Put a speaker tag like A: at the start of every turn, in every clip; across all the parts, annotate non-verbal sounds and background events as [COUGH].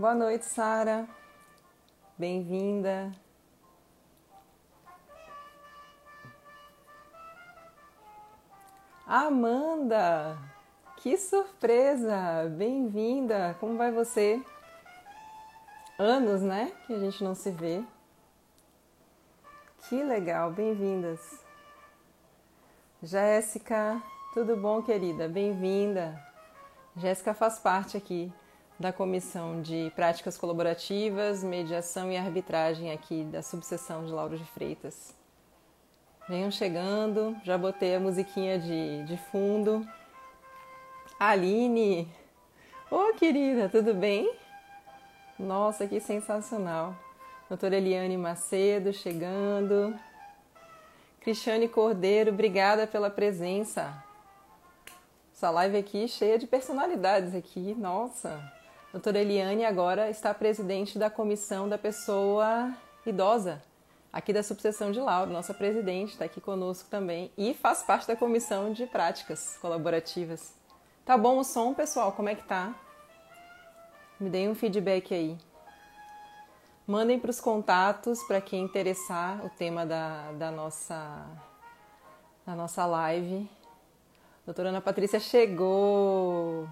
A: Boa noite, Sara. Bem-vinda. Amanda, que surpresa! Bem-vinda! Como vai você? Anos, né? Que a gente não se vê. Que legal, bem-vindas. Jéssica, tudo bom, querida? Bem-vinda. Jéssica faz parte aqui da Comissão de Práticas Colaborativas, Mediação e Arbitragem aqui da subseção de Lauro de Freitas. Venham chegando, já botei a musiquinha de, de fundo. Aline! Ô, oh, querida, tudo bem? Nossa, que sensacional! Doutora Eliane Macedo chegando. Cristiane Cordeiro, obrigada pela presença. Essa live aqui cheia de personalidades aqui, nossa. Doutora Eliane agora está presidente da comissão da pessoa idosa aqui da subseção de Lauro, nossa presidente, está aqui conosco também e faz parte da comissão de práticas colaborativas. Tá bom o som, pessoal? Como é que tá? Me deem um feedback aí. Mandem para os contatos para quem interessar o tema da, da, nossa, da nossa live. Doutora Ana Patrícia chegou.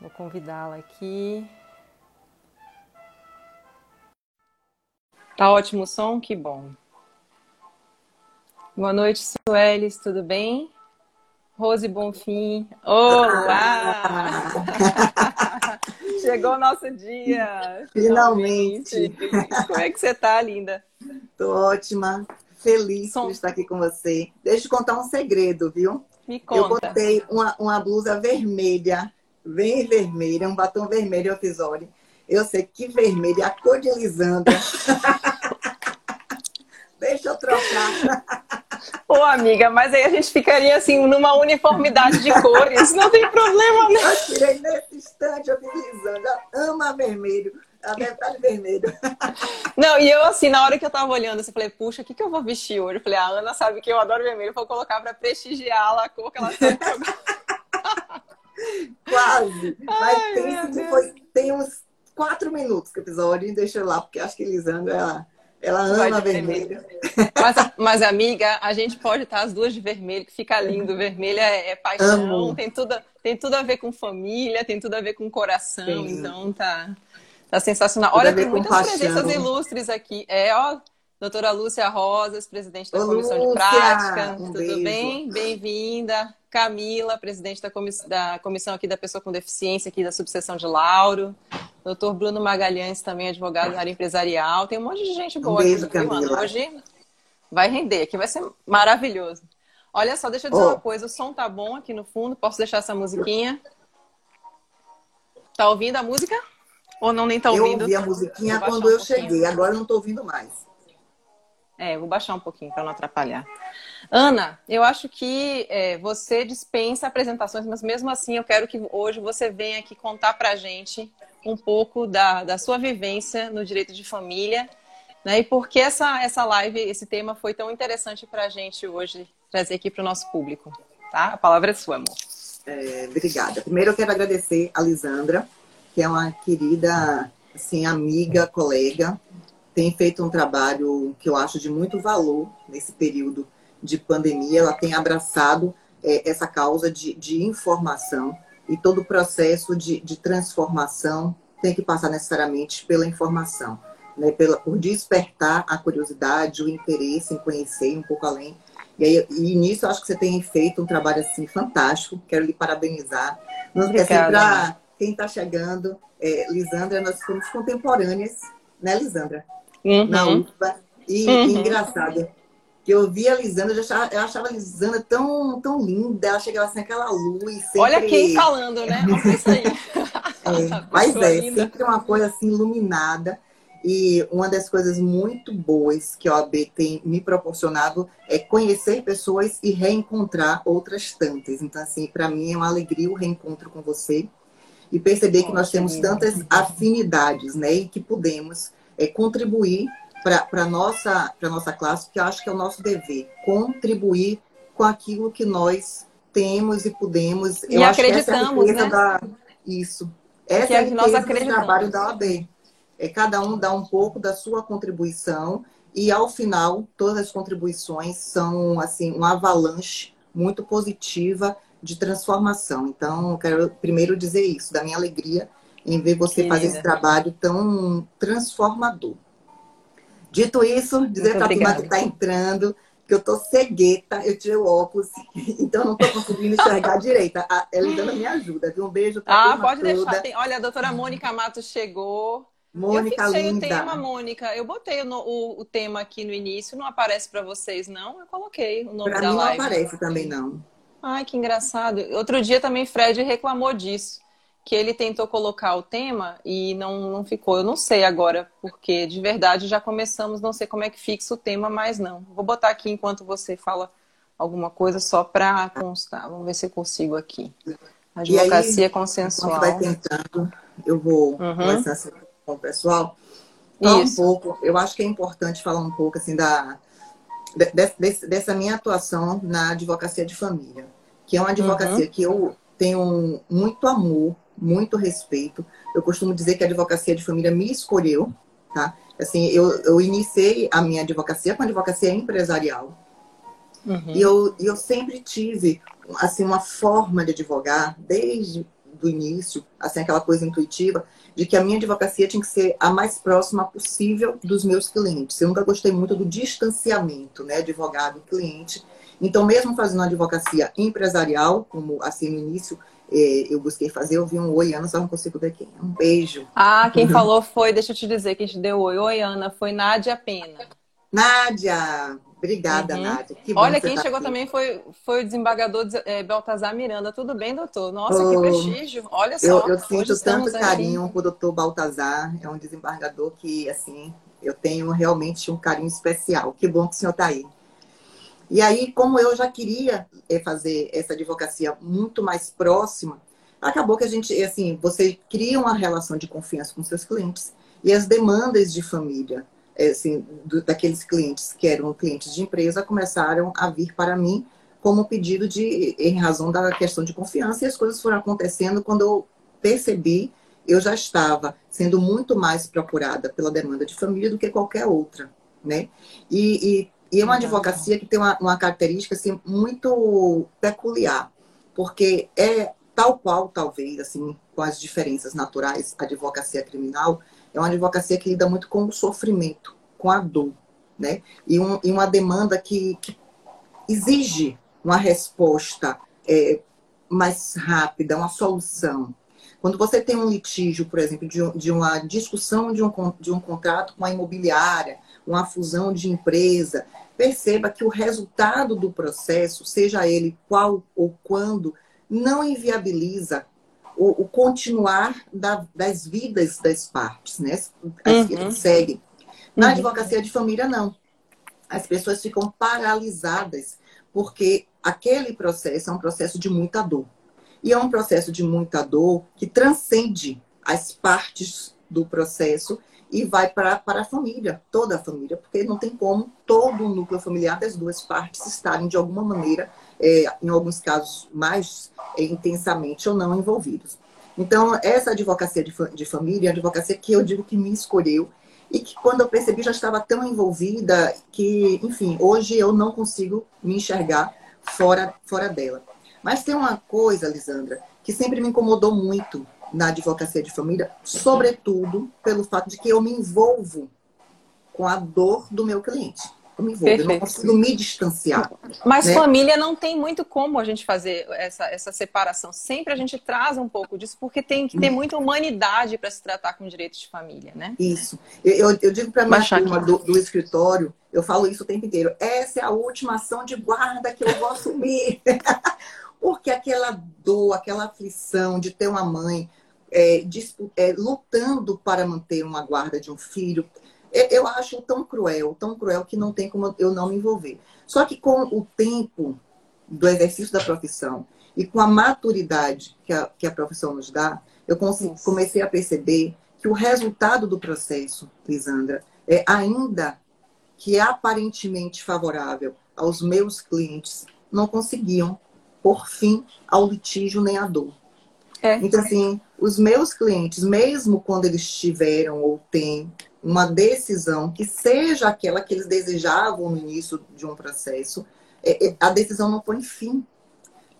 A: Vou convidá-la aqui. Tá ótimo o som? Que bom. Boa noite, Suelis, tudo bem? Rose Bonfim, olá! [LAUGHS] Chegou o nosso dia!
B: Finalmente!
A: finalmente. Como é que você tá, linda?
B: Tô ótima, feliz Som... por estar aqui com você. Deixa eu contar um segredo, viu?
A: Me conta.
B: Eu botei uma, uma blusa vermelha, bem vermelha, um batom vermelho eu fiz, olha. Eu sei que vermelho é a cor de Lisandra. [LAUGHS] Deixa eu trocar. [LAUGHS]
A: Ô, amiga, mas aí a gente ficaria assim numa uniformidade de cores. Não tem problema,
B: né? Eu tirei nesse instante, eu vi Lisandra. Ama vermelho. A deve estar de vermelho. [LAUGHS]
A: Não, e eu assim, na hora que eu tava olhando, eu falei, puxa, o que, que eu vou vestir hoje? Eu falei, a Ana sabe que eu adoro vermelho, vou colocar pra prestigiar a cor que ela sabe [LAUGHS]
B: Quase. Mas Ai, tem, foi, tem uns quatro minutos que episódio, deixa eu lá, porque acho que Lisandra, ela, ela ama vermelho.
A: Mas, mas, amiga, a gente pode estar as duas de vermelho, que fica lindo. Vermelho é, é paixão, tem tudo, tem tudo a ver com família, tem tudo a ver com coração, Sim. então tá, tá sensacional. Tudo Olha, tem muitas paixão. presenças ilustrimes aqui. É, ó, doutora Lúcia Rosas, presidente da Ô, Comissão Lúcia, de Prática. Um tudo beijo. bem? Bem-vinda. Camila, presidente da, comiss da comissão aqui da pessoa com deficiência aqui da subseção de Lauro. Doutor Bruno Magalhães, também advogado da área empresarial. Tem um monte de gente boa
B: um beijo,
A: aqui,
B: Camila.
A: Hoje vai render, aqui vai ser maravilhoso. Olha só, deixa eu dizer oh. uma coisa, o som tá bom aqui no fundo, posso deixar essa musiquinha? Tá ouvindo a música? Ou não nem tá ouvindo?
B: Eu ouvi a musiquinha quando eu cheguei, agora não tô ouvindo mais.
A: É, vou baixar um pouquinho para não atrapalhar. Ana, eu acho que é, você dispensa apresentações, mas mesmo assim eu quero que hoje você venha aqui contar para a gente um pouco da, da sua vivência no direito de família, né? E por que essa, essa live, esse tema foi tão interessante para a gente hoje trazer aqui para o nosso público, tá? A palavra é sua, amor.
B: É, obrigada. Primeiro eu quero agradecer a Lisandra, que é uma querida, assim, amiga, colega, tem feito um trabalho que eu acho de muito valor nesse período de pandemia. Ela tem abraçado é, essa causa de, de informação e todo o processo de, de transformação tem que passar necessariamente pela informação, né? Pela, por despertar a curiosidade, o interesse em conhecer um pouco além. E, aí, e nisso eu acho que você tem feito um trabalho assim fantástico. Quero lhe parabenizar. Não esquecer para quem está chegando, é, Lisandra, nós somos contemporâneas, né, Lisandra? Uhum. Na UFBA. E, uhum. engraçado, que eu via a Lisandra, eu, achava, eu achava a Lisandra tão, tão linda, ela chegava assim, aquela luz. Sempre...
A: Olha quem falando, né? Olha isso aí. [LAUGHS]
B: é, mas é, linda. sempre uma coisa assim iluminada. E uma das coisas muito boas que a OAB tem me proporcionado é conhecer pessoas e reencontrar outras tantas. Então, assim, para mim é uma alegria o reencontro com você e perceber que nós temos tantas afinidades, né? E que podemos é, contribuir para a nossa, nossa classe, que eu acho que é o nosso dever, contribuir com aquilo que nós temos e podemos.
A: E eu acreditamos, né?
B: Da... Isso. Essa é a riqueza do trabalho da OAB. É, cada um dá um pouco da sua contribuição e, ao final, todas as contribuições são assim uma avalanche muito positiva de transformação. Então, eu quero primeiro dizer isso, da minha alegria em ver você fazer esse trabalho tão transformador. Dito isso, dizer para a turma que está entrando que eu tô cegueta, eu tirei o óculos, [LAUGHS] então não tô conseguindo enxergar [LAUGHS] direito. A Elisana me ajuda, viu? Um beijo
A: pra Ah, pode toda. deixar. Tem... Olha, a doutora Mônica Matos chegou. Mônica eu fixei linda. o tema, Mônica. Eu botei o, o, o, tema aqui no início, não aparece para vocês, não? Eu coloquei o nome
B: pra
A: da
B: mim
A: live.
B: não aparece também, não.
A: Ai, que engraçado. Outro dia também Fred reclamou disso que ele tentou colocar o tema e não, não ficou. Eu não sei agora, porque de verdade já começamos, não sei como é que fixa o tema, mas não. Vou botar aqui enquanto você fala alguma coisa só para constar. Vamos ver se eu consigo aqui. Advocacia aí, consensual.
B: vai tentando, eu vou uhum. conversar com o pessoal. Falar um pouco, eu acho que é importante falar um pouco assim da de, dessa minha atuação na advocacia de família, que é uma advocacia uhum. que eu tenho muito amor muito respeito. Eu costumo dizer que a advocacia de família me escolheu, tá? Assim, eu, eu iniciei a minha advocacia com a advocacia empresarial. Uhum. E eu, eu sempre tive, assim, uma forma de advogar, desde do início, assim, aquela coisa intuitiva, de que a minha advocacia tinha que ser a mais próxima possível dos meus clientes. Eu nunca gostei muito do distanciamento, né, advogado-cliente. Então, mesmo fazendo advocacia empresarial, como assim no início eu busquei fazer, eu vi um oi, Ana, só não consigo ver quem. Um beijo.
A: Ah, quem falou foi, deixa eu te dizer, quem te deu oi. Oi, Ana, foi Nádia Pena.
B: Nádia! Obrigada, uhum. Nádia.
A: Que Olha, quem tá chegou aqui. também foi, foi o desembargador é, Baltazar Miranda. Tudo bem, doutor? Nossa, oh, que prestígio. Olha só.
B: Eu, eu sinto tanto carinho aqui. por doutor Baltazar. É um desembargador que, assim, eu tenho realmente um carinho especial. Que bom que o senhor está aí. E aí, como eu já queria eh, fazer essa advocacia muito mais próxima, acabou que a gente, assim, você cria uma relação de confiança com seus clientes e as demandas de família, eh, assim, do, daqueles clientes que eram clientes de empresa começaram a vir para mim como pedido de, em razão da questão de confiança e as coisas foram acontecendo quando eu percebi, eu já estava sendo muito mais procurada pela demanda de família do que qualquer outra, né? E, e e é uma advocacia que tem uma, uma característica assim, muito peculiar, porque é tal qual, talvez, assim, com as diferenças naturais, a advocacia criminal, é uma advocacia que lida muito com o sofrimento, com a dor, né? E, um, e uma demanda que, que, exige uma resposta é, mais rápida, uma solução. Quando você tem um litígio, por exemplo, de, de uma discussão de um, de um contrato com a imobiliária, uma fusão de empresa, perceba que o resultado do processo, seja ele qual ou quando, não inviabiliza o, o continuar da, das vidas das partes, né? As uhum. que seguem. Na uhum. advocacia de família, não. As pessoas ficam paralisadas, porque aquele processo é um processo de muita dor. E é um processo de muita dor que transcende as partes do processo e vai para, para a família, toda a família, porque não tem como todo o núcleo familiar das duas partes estarem, de alguma maneira, é, em alguns casos, mais é, intensamente ou não envolvidos. Então, essa advocacia de, de família é a advocacia que eu digo que me escolheu e que, quando eu percebi, já estava tão envolvida que, enfim, hoje eu não consigo me enxergar fora, fora dela. Mas tem uma coisa, Lisandra, que sempre me incomodou muito na advocacia de família, sobretudo pelo fato de que eu me envolvo com a dor do meu cliente. Eu me envolvo, Perfeito. eu não consigo me distanciar.
A: Mas né? família não tem muito como a gente fazer essa, essa separação. Sempre a gente traz um pouco disso, porque tem que ter muita humanidade para se tratar com direitos de família, né?
B: Isso. Eu, eu, eu digo para minha turma do, do, escritório, eu falo isso o tempo inteiro. Essa é a última ação de guarda que eu vou assumir. [LAUGHS] Porque aquela dor, aquela aflição de ter uma mãe é, é, lutando para manter uma guarda de um filho, é, eu acho tão cruel, tão cruel que não tem como eu não me envolver. Só que com o tempo do exercício da profissão e com a maturidade que a, que a profissão nos dá, eu comecei a perceber que o resultado do processo, Lisandra, é ainda que é aparentemente favorável aos meus clientes, não conseguiam por fim ao litígio nem à dor. É. Então, assim, os meus clientes, mesmo quando eles tiveram ou têm uma decisão que seja aquela que eles desejavam no início de um processo, é, é, a decisão não põe fim.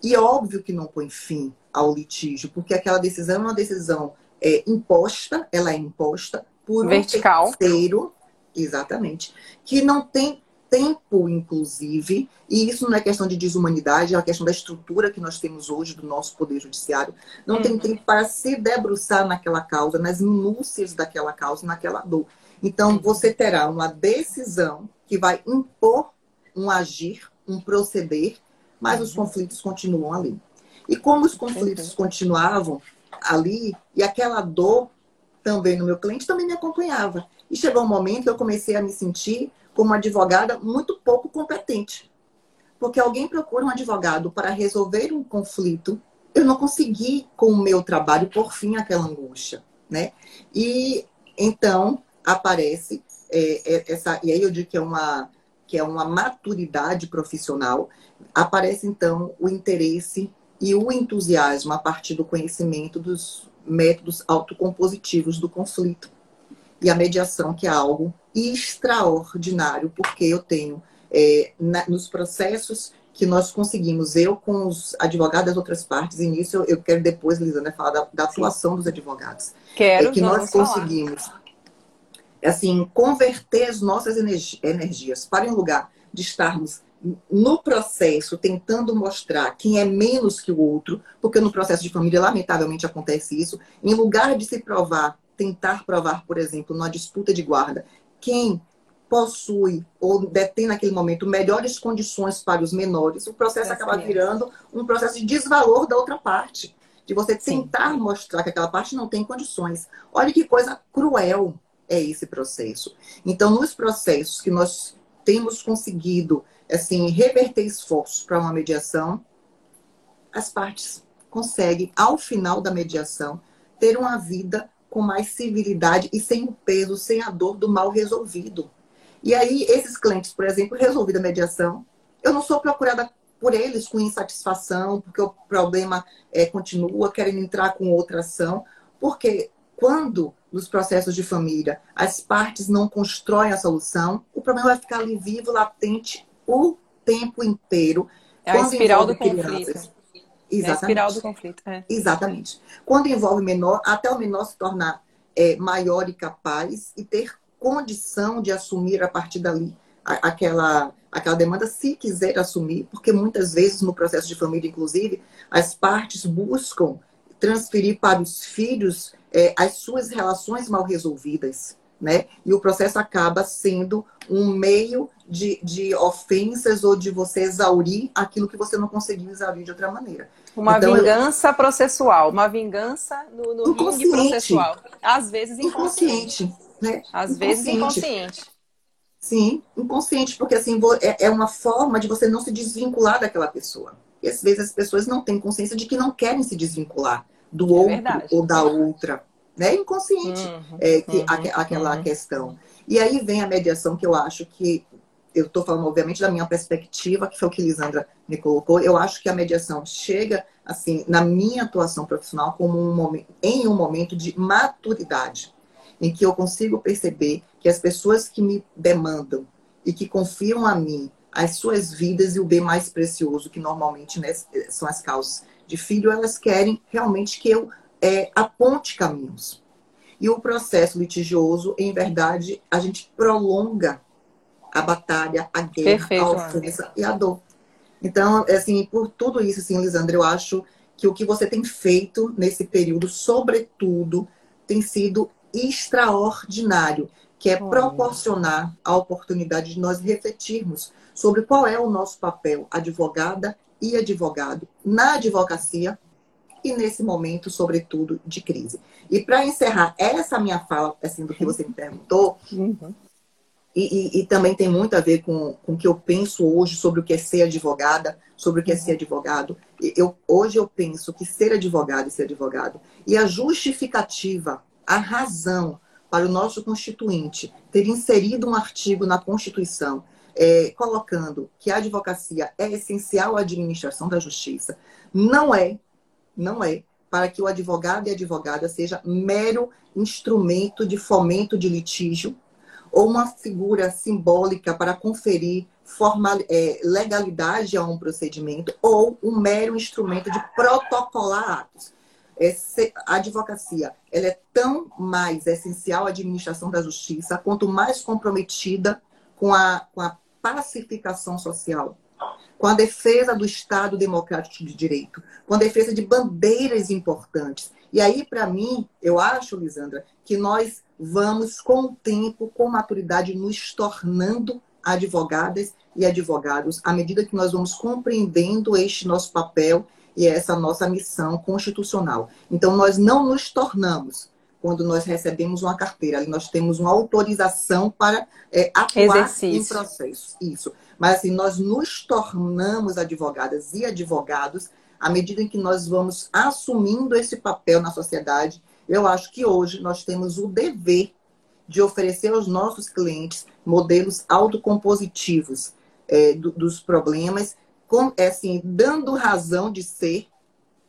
B: E óbvio que não põe fim ao litígio, porque aquela decisão é uma decisão é, imposta, ela é imposta por
A: Vertical.
B: um terceiro, exatamente, que não tem tempo, inclusive, e isso não é questão de desumanidade, é uma questão da estrutura que nós temos hoje do nosso Poder Judiciário. Não uhum. tem tempo para se debruçar naquela causa, nas minúcias daquela causa, naquela dor. Então, uhum. você terá uma decisão que vai impor um agir, um proceder, mas uhum. os conflitos continuam ali. E como os conflitos continuavam ali, e aquela dor também no meu cliente também me acompanhava. E chegou um momento que eu comecei a me sentir como advogada muito pouco competente. Porque alguém procura um advogado para resolver um conflito, eu não consegui, com o meu trabalho, por fim aquela angústia, né? E então aparece é, é, essa, e aí eu digo que é uma que é uma maturidade profissional, aparece então o interesse e o entusiasmo a partir do conhecimento dos métodos autocompositivos do conflito e a mediação, que é algo extraordinário, porque eu tenho é, na, nos processos que nós conseguimos, eu com os advogados das outras partes, e nisso eu, eu quero depois, Lisandra, falar da, da atuação dos advogados.
A: Quero,
B: é que nós conseguimos, falar. assim, converter as nossas energi energias para um lugar de estarmos no processo tentando mostrar quem é menos que o outro, porque no processo de família, lamentavelmente, acontece isso, em lugar de se provar tentar provar, por exemplo, numa disputa de guarda, quem possui ou detém naquele momento melhores condições para os menores, o processo é acaba mesmo. virando um processo de desvalor da outra parte. De você tentar Sim. mostrar que aquela parte não tem condições. Olha que coisa cruel é esse processo. Então, nos processos que nós temos conseguido assim reverter esforços para uma mediação, as partes conseguem, ao final da mediação, ter uma vida com mais civilidade e sem o peso, sem a dor do mal resolvido. E aí, esses clientes, por exemplo, resolvida a mediação, eu não sou procurada por eles com insatisfação, porque o problema é, continua, querem entrar com outra ação, porque quando nos processos de família as partes não constroem a solução, o problema vai ficar ali vivo, latente, o tempo inteiro.
A: É a espiral do crianças. conflito. Exatamente. É a espiral do conflito. É.
B: Exatamente. Quando envolve menor, até o menor se tornar é, maior e capaz e ter condição de assumir a partir dali aquela, aquela demanda, se quiser assumir, porque muitas vezes no processo de família, inclusive, as partes buscam transferir para os filhos é, as suas relações mal resolvidas né? E o processo acaba sendo um meio de, de ofensas ou de você exaurir aquilo que você não conseguiu exaurir de outra maneira.
A: Uma então, vingança eu... processual, uma vingança no, no ringue processual. Às vezes inconsciente. inconsciente né? Às inconsciente. vezes inconsciente.
B: Sim, inconsciente, porque assim é, é uma forma de você não se desvincular daquela pessoa. E às vezes as pessoas não têm consciência de que não querem se desvincular do é outro verdade. ou da outra né? Inconsciente, uhum, é, que, uhum, aquela uhum. questão. E aí vem a mediação, que eu acho que, eu estou falando, obviamente, da minha perspectiva, que foi o que Lisandra me colocou, eu acho que a mediação chega, assim, na minha atuação profissional, como um momento, em um momento de maturidade, em que eu consigo perceber que as pessoas que me demandam e que confiam a mim as suas vidas e o bem mais precioso, que normalmente né, são as causas de filho, elas querem realmente que eu é, aponte caminhos. E o processo litigioso, em verdade, a gente prolonga a batalha, a guerra, Perfeito, a ofensa e a dor. Então, assim, por tudo isso, assim, Lisandra, eu acho que o que você tem feito nesse período, sobretudo, tem sido extraordinário, que é proporcionar a oportunidade de nós refletirmos sobre qual é o nosso papel, advogada e advogado, na advocacia e nesse momento, sobretudo, de crise. E para encerrar essa minha fala, assim, do que você me perguntou, uhum. E, e, e, também tem muito a ver com, com o que eu penso hoje sobre o que é ser advogada, sobre o que é ser advogado. Eu, hoje eu penso que ser advogado e ser advogado, e a justificativa, a razão para o nosso constituinte ter inserido um artigo na Constituição é, colocando que a advocacia é essencial à administração da justiça, não é não é para que o advogado e advogada seja mero instrumento de fomento de litígio ou uma figura simbólica para conferir formal, é, legalidade a um procedimento ou um mero instrumento de protocolar atos. a advocacia ela é tão mais essencial à administração da justiça quanto mais comprometida com a, com a pacificação social, com a defesa do Estado democrático de direito, com a defesa de bandeiras importantes. E aí, para mim, eu acho, Lisandra, que nós vamos, com o tempo, com maturidade, nos tornando advogadas e advogados, à medida que nós vamos compreendendo este nosso papel e essa nossa missão constitucional. Então, nós não nos tornamos quando nós recebemos uma carteira, nós temos uma autorização para é, atuar Exercício. em processo. Isso. Mas assim, nós nos tornamos advogadas e advogados à medida em que nós vamos assumindo esse papel na sociedade. Eu acho que hoje nós temos o dever de oferecer aos nossos clientes modelos autocompositivos é, do, dos problemas, com, é, assim, dando razão de ser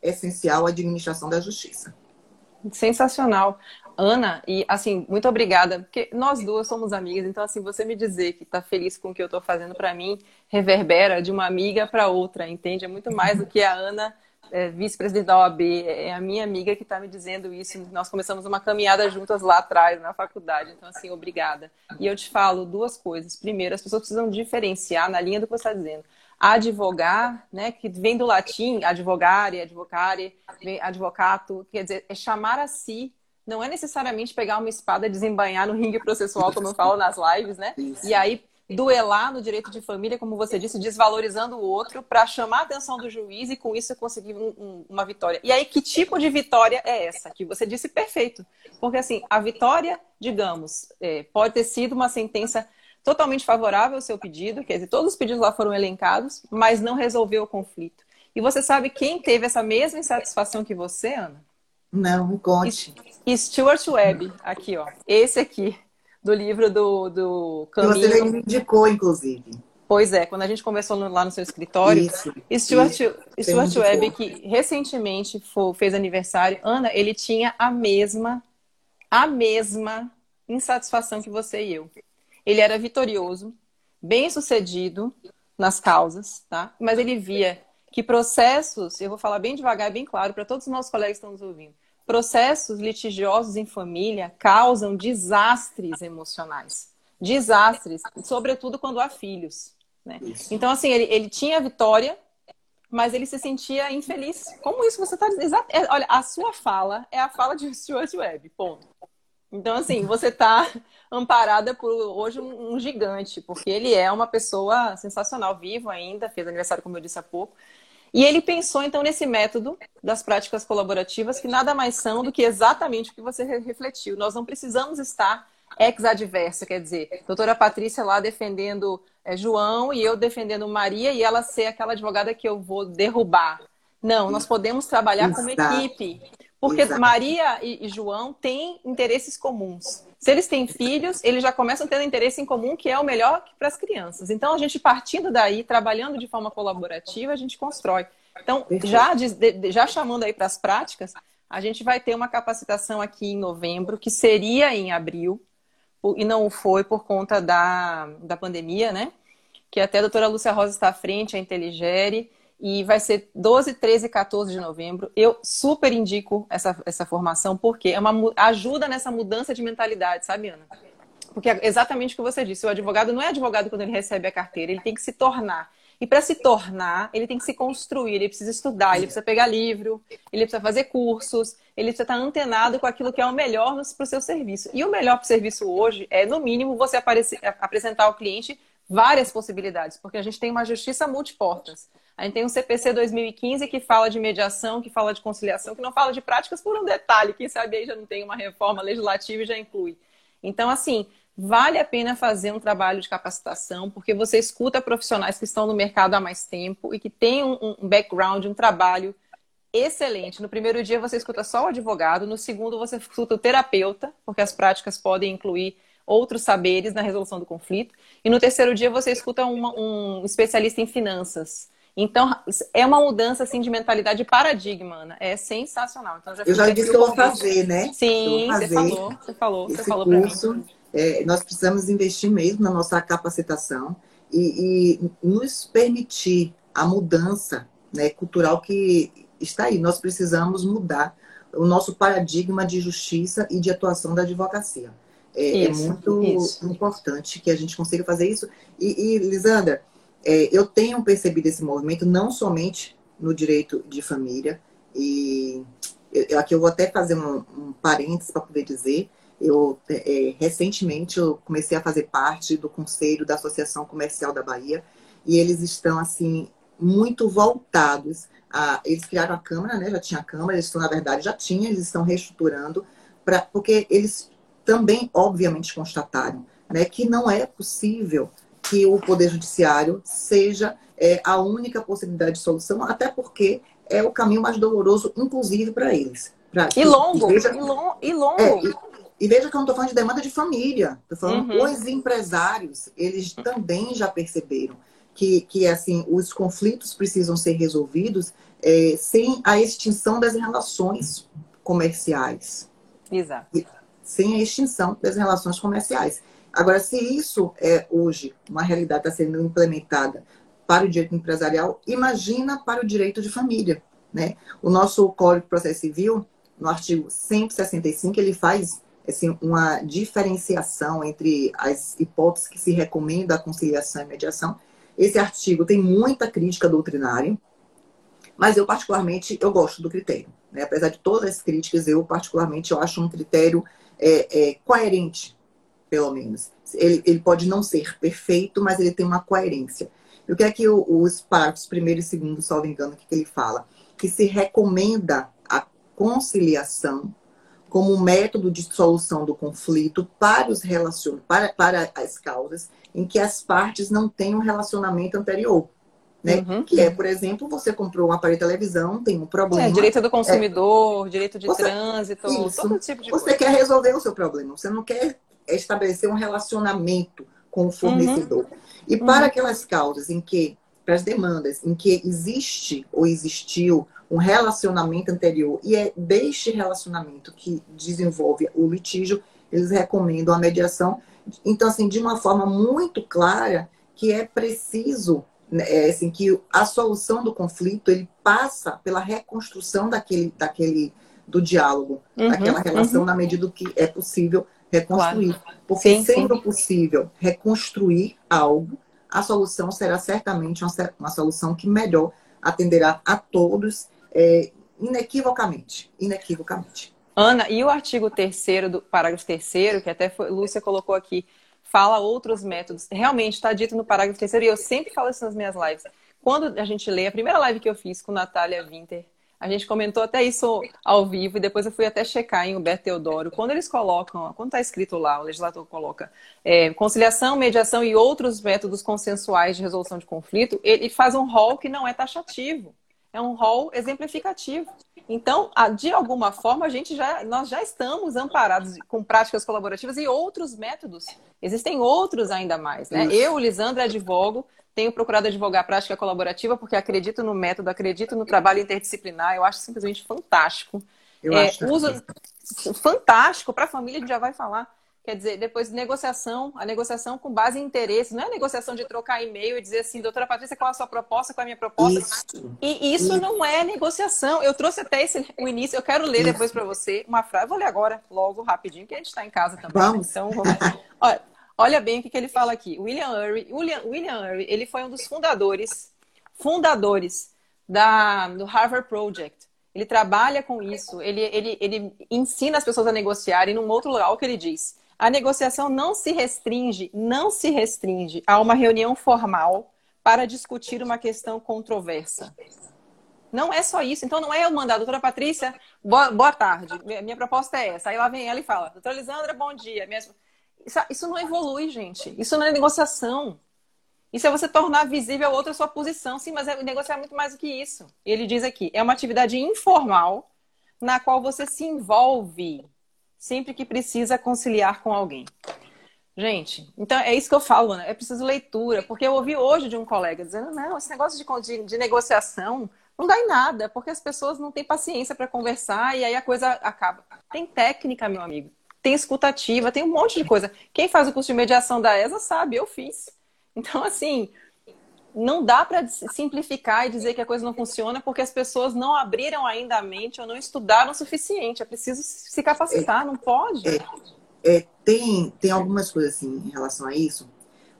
B: essencial à administração da justiça.
A: Sensacional. Ana, e assim, muito obrigada, porque nós duas somos amigas, então assim, você me dizer que está feliz com o que eu estou fazendo para mim, reverbera de uma amiga para outra, entende? É muito mais do que a Ana, é, vice-presidente da OAB, é a minha amiga que está me dizendo isso. Nós começamos uma caminhada juntas lá atrás, na faculdade, então assim, obrigada. E eu te falo duas coisas. Primeiro, as pessoas precisam diferenciar na linha do que você está dizendo advogar, né, que vem do latim advogare, advocare, advocato, quer dizer, é chamar a si não é necessariamente pegar uma espada e desembanhar no ringue processual, como eu falo nas lives, né? Isso. E aí duelar no direito de família, como você disse, desvalorizando o outro para chamar a atenção do juiz e com isso conseguir um, um, uma vitória. E aí, que tipo de vitória é essa? Que você disse perfeito. Porque assim, a vitória, digamos, é, pode ter sido uma sentença totalmente favorável ao seu pedido, quer dizer, todos os pedidos lá foram elencados, mas não resolveu o conflito. E você sabe quem teve essa mesma insatisfação que você, Ana?
B: Não, me conte.
A: Stuart Webb, aqui, ó. Esse aqui, do livro do, do
B: Caminho. Você me indicou, inclusive.
A: Pois é, quando a gente conversou lá no seu escritório, isso, Stuart, isso, Stuart Webb, que recentemente foi, fez aniversário, Ana, ele tinha a mesma, a mesma insatisfação que você e eu. Ele era vitorioso, bem sucedido nas causas, tá? Mas ele via que processos, eu vou falar bem devagar, bem claro para todos os nossos colegas que estão nos ouvindo, processos litigiosos em família causam desastres emocionais. Desastres, sobretudo quando há filhos. Né? Então, assim, ele, ele tinha vitória, mas ele se sentia infeliz. Como isso você está dizendo? É, olha, a sua fala é a fala de Stuart Webb, ponto. Então, assim, você está amparada por hoje um, um, gigante, porque ele é uma pessoa sensacional, vivo ainda, fez aniversário, como eu disse há pouco, e ele pensou, então, nesse método das práticas colaborativas, que nada mais são do que exatamente o que você refletiu. Nós não precisamos estar ex-adversa, quer dizer, doutora Patrícia lá defendendo é, João e eu defendendo Maria e ela ser aquela advogada que eu vou derrubar. Não, nós podemos trabalhar Exato. como equipe. Porque Exato. Maria e, e João têm interesses comuns. Se eles têm filhos, eles já começam tendo interesse em comum, que é o melhor para as crianças. Então, a gente partindo daí, trabalhando de forma colaborativa, a gente constrói. Então, já, já chamando aí para as práticas, a gente vai ter uma capacitação aqui em novembro, que seria em abril, e não foi por conta da, da pandemia, né? Que até a doutora Lúcia Rosa está à frente, a Inteligere, e vai ser 12, 13 e 14 de novembro. Eu super indico essa, essa formação, porque é uma ajuda nessa mudança de mentalidade, sabe, Ana? Porque é exatamente o que você disse, o advogado não é advogado quando ele recebe a carteira, ele tem que se tornar. E para se tornar, ele tem que se construir, ele precisa estudar, ele precisa pegar livro, ele precisa fazer cursos, ele precisa estar antenado com aquilo que é o melhor para o seu serviço. E o melhor para o serviço hoje é, no mínimo, você aparecer, apresentar ao cliente várias possibilidades, porque a gente tem uma justiça multiportas. A gente tem um CPC 2015 que fala de mediação, que fala de conciliação, que não fala de práticas por um detalhe. Quem sabe aí já não tem uma reforma legislativa e já inclui. Então, assim, vale a pena fazer um trabalho de capacitação, porque você escuta profissionais que estão no mercado há mais tempo e que têm um, um background, um trabalho excelente. No primeiro dia você escuta só o advogado, no segundo você escuta o terapeuta, porque as práticas podem incluir outros saberes na resolução do conflito, e no terceiro dia você escuta uma, um especialista em finanças Então, é uma mudança assim de mentalidade de paradigma, Ana. É sensacional. Então,
B: já eu já disse que eu vou fazer, né?
A: Sim,
B: fazer
A: você falou, você falou, você falou
B: curso, mim. É, nós precisamos investir mesmo na nossa capacitação e, e nos permitir a mudança né, cultural que está aí. Nós precisamos mudar o nosso paradigma de justiça e de atuação da advocacia. É, é isso, é muito isso. importante que a gente consiga fazer isso. E, e Lisandra, é, eu tenho percebido esse movimento não somente no direito de família, e eu, aqui eu vou até fazer um, um parênteses para poder dizer, eu é, recentemente eu comecei a fazer parte do conselho da Associação Comercial da Bahia e eles estão assim muito voltados a eles criaram a câmara, né? Já tinha a câmara, eles estão na verdade já tinha, eles estão reestruturando para porque eles também obviamente constataram, né, que não é possível que o Poder Judiciário seja é, a única possibilidade de solução, até porque é o caminho mais doloroso, inclusive para eles.
A: Pra, e, longo, e, veja, e, long, e longo,
B: é, e, e, veja que eu não estou falando de demanda de família, estou falando uhum. os empresários, eles também já perceberam que, que assim, os conflitos precisam ser resolvidos é, sem a extinção das relações comerciais.
A: Exato.
B: sem a extinção das relações comerciais. Agora, se isso é hoje uma realidade está sendo implementada para o direito empresarial, imagina para o direito de família. Né? O nosso Código de Processo Civil, no artigo 165, ele faz assim, uma diferenciação entre as hipóteses que se recomenda a conciliação e mediação. Esse artigo tem muita crítica doutrinária, mas eu particularmente eu gosto do critério. Né? Apesar de todas as críticas, eu particularmente eu acho um critério é, é, coerente pelo menos. Ele, ele pode não ser perfeito, mas ele tem uma coerência. E o que é que os parágrafos primeiro e segundo, salvo engano, o que, que ele fala? Que se recomenda a conciliação como método de solução do conflito para os relacion... para, para as causas em que as partes não têm um relacionamento anterior. Né? Uhum. Que é, por exemplo, você comprou um aparelho de televisão, tem um problema. É,
A: direito do consumidor, é, direito de você, trânsito,
B: isso,
A: todo tipo de
B: Você
A: coisa.
B: quer resolver o seu problema, você não quer estabelecer um relacionamento com o fornecedor. Uhum. E para uhum. aquelas causas em que, para as demandas em que existe ou existiu um relacionamento anterior e é deste relacionamento que desenvolve o litígio, eles recomendam a mediação. Então, assim, de uma forma muito clara que é preciso né, é, assim, que a solução do conflito ele passa pela reconstrução daquele, daquele do diálogo, uhum, daquela relação uhum. na medida do que é possível reconstruir. Claro. Porque sim, sendo sim. possível reconstruir algo, a solução será certamente uma, uma solução que melhor atenderá a todos é, inequivocamente. Inequivocamente.
A: Ana, e o artigo 3 do parágrafo 3 que até foi, Lúcia colocou aqui, fala outros métodos. Realmente está dito no parágrafo 3 e eu sempre falo isso nas minhas lives. Quando a gente lê, a primeira live que eu fiz com Natália Winter, a gente comentou até isso ao vivo e depois eu fui até checar em Humberto Teodoro. Quando eles colocam, quando está escrito lá, o legislador coloca é, conciliação, mediação e outros métodos consensuais de resolução de conflito, ele faz um rol que não é taxativo. É um rol exemplificativo. Então, de alguma forma, a gente já, nós já estamos amparados com práticas colaborativas e outros métodos. Existem outros ainda mais. Né? Eu, Lisandra, advogo tenho procurado advogar prática colaborativa porque acredito no método, acredito no trabalho interdisciplinar. Eu acho simplesmente fantástico. Eu é, acho uso fantástico para a família, a gente já vai falar. Quer dizer, depois negociação, a negociação com base em interesse, não é a negociação de trocar e-mail e dizer assim, doutora Patrícia, qual é a sua proposta, qual é a minha proposta. Isso. E isso, isso, não é negociação. Eu trouxe até esse, o início, eu quero ler isso. depois para você uma frase. vou ler agora, logo, rapidinho, que a gente está em casa também.
B: Vamos.
A: Então, vamos. Olha, [LAUGHS] Olha bem o que, que ele fala aqui. William Ury, William, William Ury, ele foi um dos fundadores, fundadores da, do Harvard Project. Ele trabalha com isso, ele, ele, ele ensina as pessoas a negociarem num outro lugar, o que ele diz. A negociação não se restringe, não se restringe a uma reunião formal para discutir uma questão controversa. Não é só isso. Então, não é eu mandar, doutora Patrícia, boa, boa tarde. Minha proposta é essa. Aí lá vem ela e fala, doutora Lisandra, bom dia. Minha... Isso, não evolui, gente. Isso não é negociação. Isso é você tornar visível outra sua posição. Sim, mas é, negociar muito mais do que isso. Ele diz aqui: é uma atividade informal na qual você se envolve sempre que precisa conciliar com alguém. Gente, então é isso que eu falo, né? É preciso leitura, porque eu ouvi hoje de um colega dizendo, não, esse negócio de, de, de negociação não dá em nada, porque as pessoas não têm paciência para conversar e aí a coisa acaba. Tem técnica, meu amigo, tem escutativa, tem um monte de coisa. Quem faz o curso de mediação da ESA sabe, eu fiz. Então, assim, não dá para simplificar e dizer que a coisa não funciona porque as pessoas não abriram ainda a mente ou não estudaram o suficiente. É preciso se capacitar, é, não pode.
B: É, é, tem, tem algumas coisas assim em relação a isso.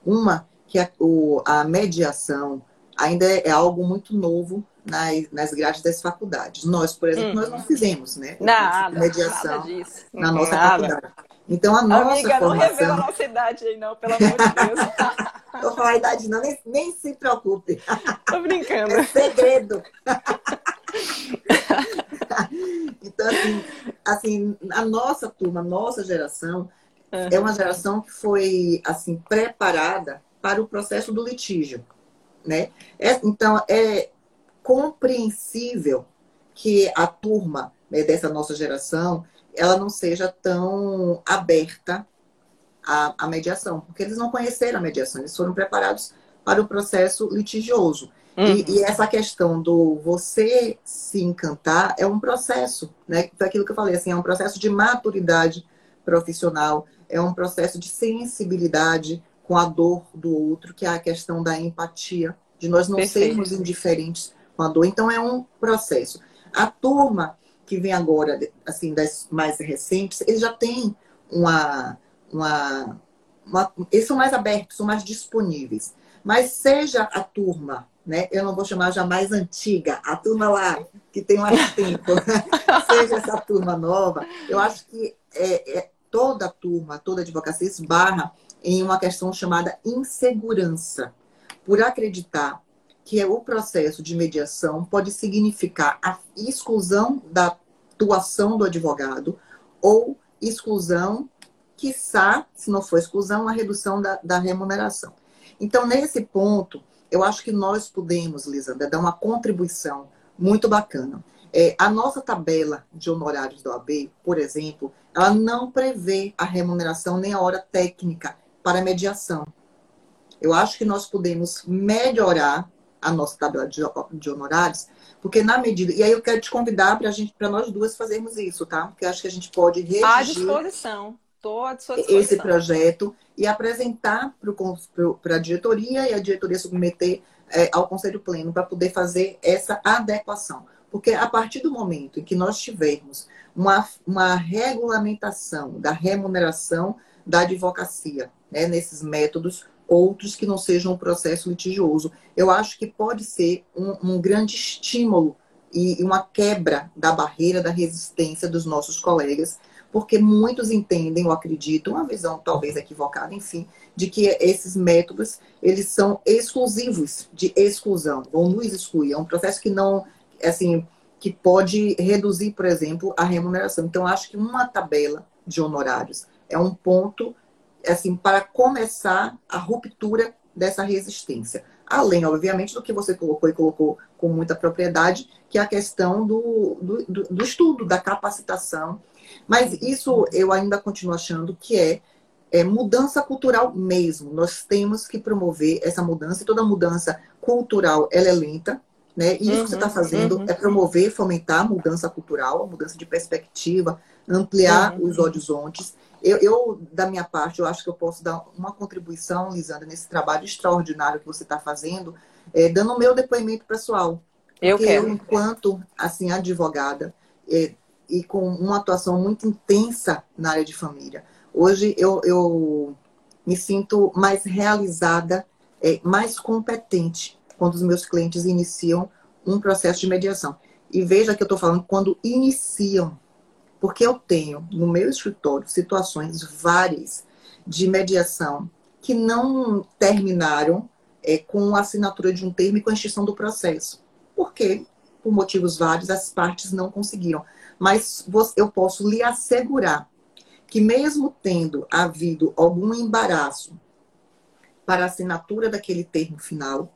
B: Uma, que a, o, a mediação ainda é, é algo muito novo nas, nas grades das faculdades. Nós, por exemplo, hum. nós não fizemos, né?
A: Nada,
B: mediação
A: nada disso.
B: na nossa nada. faculdade. Então, a nossa
A: Amiga,
B: formação...
A: não revela a nossa idade aí, não, pelo amor de Deus. [LAUGHS]
B: Tô falando a idade, não, nem, nem se preocupe.
A: Tô brincando. [LAUGHS]
B: É segredo. [LAUGHS] então, assim, assim, a nossa turma, a nossa geração, uhum. é uma geração que foi, assim, preparada para o processo do litígio, né? É, então, é compreensível que a turma né, dessa nossa geração ela não seja tão aberta à, à, mediação, porque eles não conheceram a mediação, eles foram preparados para o processo litigioso. Uhum. E, e, essa questão do você se encantar é um processo, né? Foi aquilo que eu falei, assim, é um processo de maturidade profissional, é um processo de sensibilidade com a dor do outro, que é a questão da empatia, de nós não Perfeito. sermos indiferentes com a dor. Então, é um processo. A turma que vem agora, assim, das mais recentes, eles já têm uma, uma, uma, Eles são mais abertos, são mais disponíveis. Mas seja a turma, né? Eu não vou chamar já mais antiga, a turma lá que tem mais [LAUGHS] tempo, seja essa turma nova, eu acho que é, é, toda a turma, toda a advocacia esbarra em uma questão chamada insegurança, por acreditar que o processo de mediação pode significar a exclusão da atuação do advogado ou exclusão, quiçá, se não for exclusão, a redução da, da remuneração. Então, nesse ponto, eu acho que nós podemos, Lisandra, dar uma contribuição muito bacana. É, a nossa tabela de honorários do AB, por exemplo, ela não prevê a remuneração nem a hora técnica para mediação. Eu acho que nós podemos melhorar a nossa tabela de, de honorários, porque na medida. E aí eu quero te convidar para gente, para nós duas fazermos isso, tá? Porque acho que a gente pode redigir
A: à disposição. Estou à disposição.
B: Esse projeto e apresentar para a diretoria e a diretoria submeter é, ao Conselho Pleno para poder fazer essa adequação. Porque a partir do momento em que nós tivermos uma, uma regulamentação da remuneração da advocacia, né, nesses métodos, outros que não sejam um processo litigioso. Eu acho que pode ser um, um grande estímulo e uma quebra da barreira da resistência dos nossos colegas, porque muitos entendem ou acreditam, uma visão talvez equivocada, enfim, de que esses métodos eles são exclusivos de exclusão, vão nos excluir. É um processo que não, assim, que pode reduzir, por exemplo, a remuneração. Então, acho que uma tabela de honorários é um ponto assim, para começar a ruptura dessa resistência. Além, obviamente, do que você colocou e colocou com muita propriedade, que é a questão do, do, do estudo, da capacitação. Mas isso eu ainda continuo achando que é, é mudança cultural mesmo. Nós temos que promover essa mudança, e toda mudança cultural ela é lenta, né? E isso uhum, que você está uhum, fazendo uhum. é promover, fomentar a mudança cultural, a mudança de perspectiva, ampliar uhum. os horizontes. Eu, eu, da minha parte, eu acho que eu posso dar uma contribuição, Lisandra, nesse trabalho extraordinário que você está fazendo, é, dando o meu depoimento pessoal.
A: Eu quero.
B: Eu, enquanto assim, advogada, é, e com uma atuação muito intensa na área de família, hoje eu, eu me sinto mais realizada, é, mais competente quando os meus clientes iniciam um processo de mediação. E veja que eu estou falando quando iniciam porque eu tenho no meu escritório situações várias de mediação que não terminaram é, com a assinatura de um termo e com a extinção do processo. Porque, por motivos vários, as partes não conseguiram. Mas eu posso lhe assegurar que, mesmo tendo havido algum embaraço para a assinatura daquele termo final,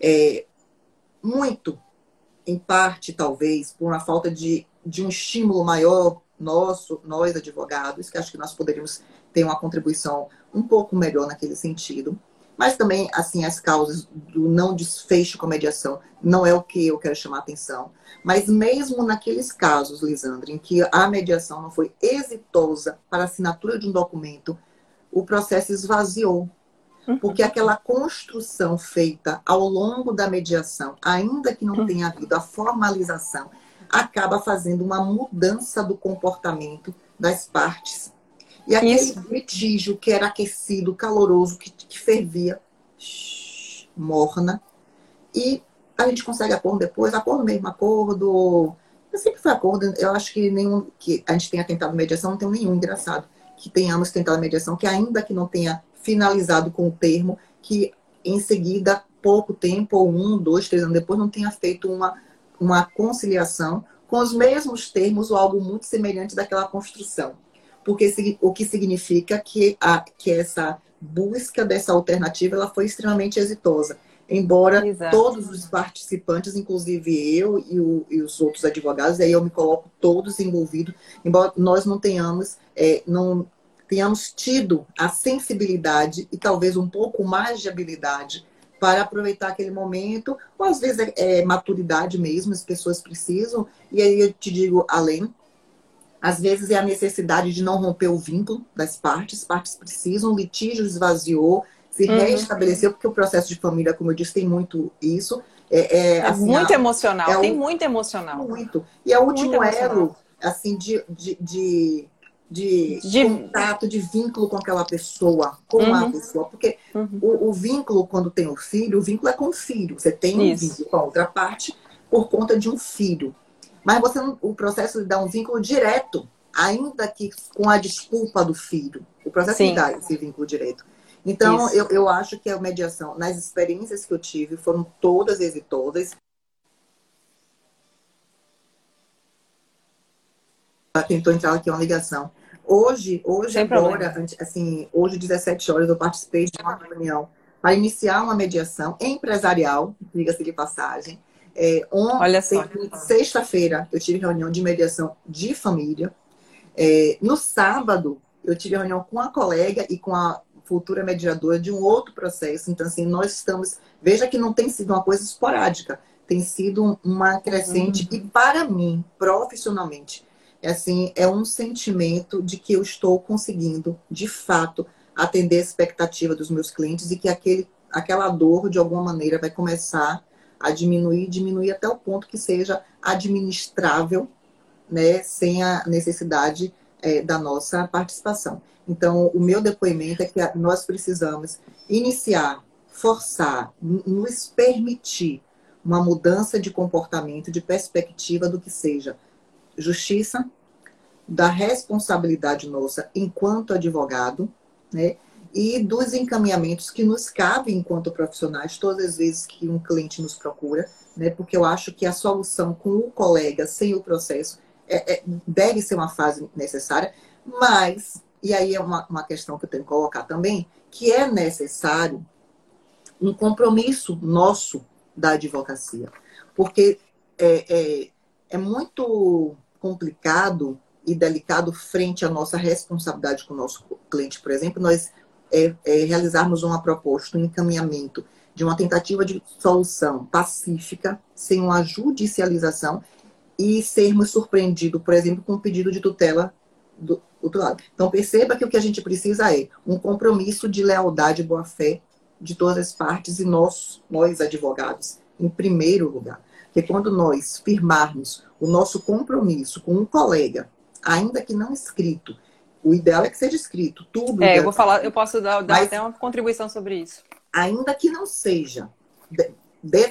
B: é, muito, em parte, talvez, por uma falta de, de um estímulo maior nosso, nós advogados, que acho que nós poderíamos tem uma contribuição um pouco melhor naquele sentido. Mas também, assim, as causas do não desfecho com a mediação não é o que eu quero chamar a atenção. Mas mesmo naqueles casos, Lisandra, em que a mediação não foi exitosa para a assinatura de um documento, o processo esvaziou. Uhum. Porque aquela construção feita ao longo da mediação, ainda que não uhum. tenha havido a formalização, acaba fazendo uma mudança do comportamento das partes. E aquele Isso. litígio que era aquecido, caloroso, que, que fervia, morna. E a gente consegue acordo depois, acordo mesmo, acordo. Eu sempre foi acordo, eu acho que nenhum que a gente tenha tentado mediação, não tem nenhum engraçado que tenhamos tentado mediação, que ainda que não tenha finalizado com o termo, que em seguida, pouco tempo, ou um, dois, três anos depois, não tenha feito uma, uma conciliação com os mesmos termos ou algo muito semelhante daquela construção. Porque o que significa que, a, que essa busca dessa alternativa ela foi extremamente exitosa embora Exato. todos os participantes, inclusive eu e, o, e, os outros advogados, aí eu me coloco todos envolvidos, embora nós não tenhamos, é, não tenhamos tido a sensibilidade e talvez um pouco mais de habilidade para aproveitar aquele momento, ou às vezes é, é maturidade mesmo, as pessoas precisam, e aí eu te digo além, às vezes é a necessidade de não romper o vínculo das partes, partes precisam, o litígio esvaziou, se uhum. reestabeleceu, porque o processo de família, como eu disse, tem muito isso.
A: É, é, é assim, muito a, emocional, é tem o, muito emocional.
B: Muito. E é o último elo, assim, de, de, de, de, de, contato, de vínculo com aquela pessoa, com uhum. a pessoa. Porque uhum. o, o, vínculo, quando tem o um filho, o vínculo é com o filho. Você tem um isso. vínculo com a outra parte por conta de um filho. Mas você não, o processo dá um vínculo direto, ainda que com a desculpa do filho. O processo Sim. dá esse vínculo direto. Então, eu, eu acho que a mediação, nas experiências que eu tive, foram todas exitosas. Tentou entrar aqui uma ligação. Hoje, hoje Sem agora, problema. assim, hoje, 17 horas, eu participei de uma reunião para iniciar uma mediação empresarial, diga-se de passagem. É,
A: só.
B: Sexta-feira, eu tive reunião de mediação de família. É, no sábado, eu tive reunião com a colega e com a futura mediadora de um outro processo. Então, assim, nós estamos. Veja que não tem sido uma coisa esporádica, tem sido uma crescente. Uhum. E para mim, profissionalmente, é assim, é um sentimento de que eu estou conseguindo, de fato, atender a expectativa dos meus clientes e que aquele, aquela dor, de alguma maneira, vai começar a diminuir, diminuir até o ponto que seja administrável, né, sem a necessidade é, da nossa participação. Então, o meu depoimento é que nós precisamos iniciar, forçar, nos permitir uma mudança de comportamento, de perspectiva do que seja justiça, da responsabilidade nossa enquanto advogado, né? E dos encaminhamentos que nos cabem enquanto profissionais, todas as vezes que um cliente nos procura, né? Porque eu acho que a solução com o colega, sem o processo, é, é, deve ser uma fase necessária, mas e aí é uma, uma questão que eu tenho que colocar também, que é necessário um compromisso nosso da advocacia. Porque é, é, é muito complicado e delicado frente à nossa responsabilidade com o nosso cliente. Por exemplo, nós é, é, realizarmos uma proposta, um encaminhamento de uma tentativa de solução pacífica, sem uma judicialização, e sermos surpreendidos, por exemplo, com um pedido de tutela do outro lado. Então, perceba que o que a gente precisa é um compromisso de lealdade e boa-fé de todas as partes e nós, nós advogados, em primeiro lugar. Porque quando nós firmarmos o nosso compromisso com um colega, ainda que não escrito, o ideal é que seja escrito, tudo.
A: É, eu vou falar, eu posso dar, dar até uma contribuição sobre isso.
B: Ainda que não seja,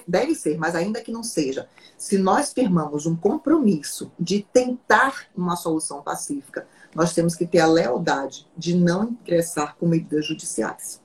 B: deve ser, mas ainda que não seja, se nós firmamos um compromisso de tentar uma solução pacífica, nós temos que ter a lealdade de não ingressar com medidas judiciais.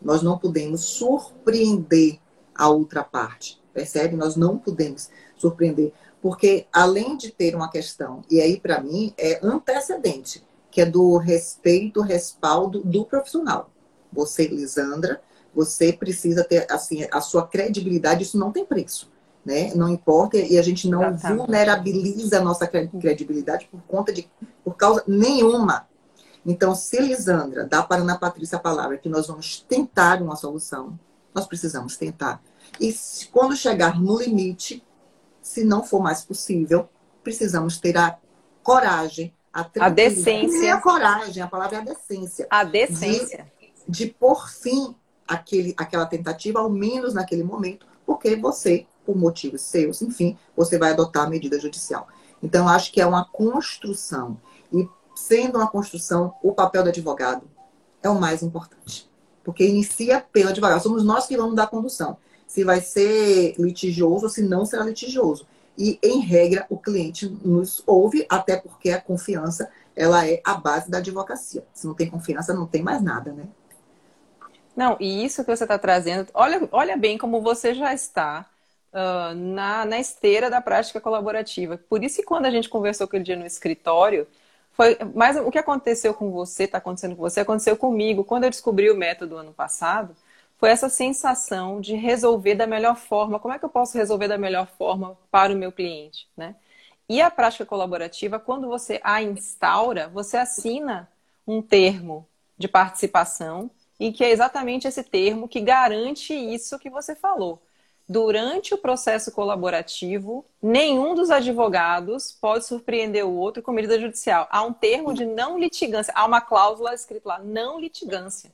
B: Nós não podemos surpreender a outra parte, percebe? Nós não podemos surpreender, porque além de ter uma questão, e aí para mim é antecedente, que é do respeito, respaldo do profissional. Você, Lisandra, você precisa ter assim a sua credibilidade, isso não tem preço né? Não importa e a gente não Exatamente. vulnerabiliza a nossa credibilidade por conta de por causa nenhuma. Então, se Lisandra dá para Ana Patrícia a palavra que nós vamos tentar uma solução, nós precisamos tentar. E se, quando chegar no limite, se não for mais possível, precisamos ter a coragem, a,
A: a decência.
B: a coragem, a palavra é a decência.
A: A decência.
B: De, de pôr fim àquele, àquela tentativa, ao menos naquele momento, porque você, por motivos seus, enfim, você vai adotar a medida judicial. Então, acho que é uma construção. E sendo uma construção, o papel do advogado é o mais importante. Porque inicia pelo advogado. Somos nós que vamos dar a condução. Se vai ser litigioso ou se não será litigioso. E, em regra, o cliente nos ouve, até porque a confiança ela é a base da advocacia. Se não tem confiança, não tem mais nada, né?
A: Não, e isso que você está trazendo, olha, olha bem como você já está uh, na, na esteira da prática colaborativa. Por isso que quando a gente conversou aquele dia no escritório, foi, mas o que aconteceu com você, está acontecendo com você, aconteceu comigo. Quando eu descobri o método ano passado, foi essa sensação de resolver da melhor forma. Como é que eu posso resolver da melhor forma para o meu cliente, né? E a prática colaborativa, quando você a instaura, você assina um termo de participação e que é exatamente esse termo que garante isso que você falou durante o processo colaborativo, nenhum dos advogados pode surpreender o outro com medida judicial. Há um termo de não litigância, há uma cláusula escrita lá, não litigância.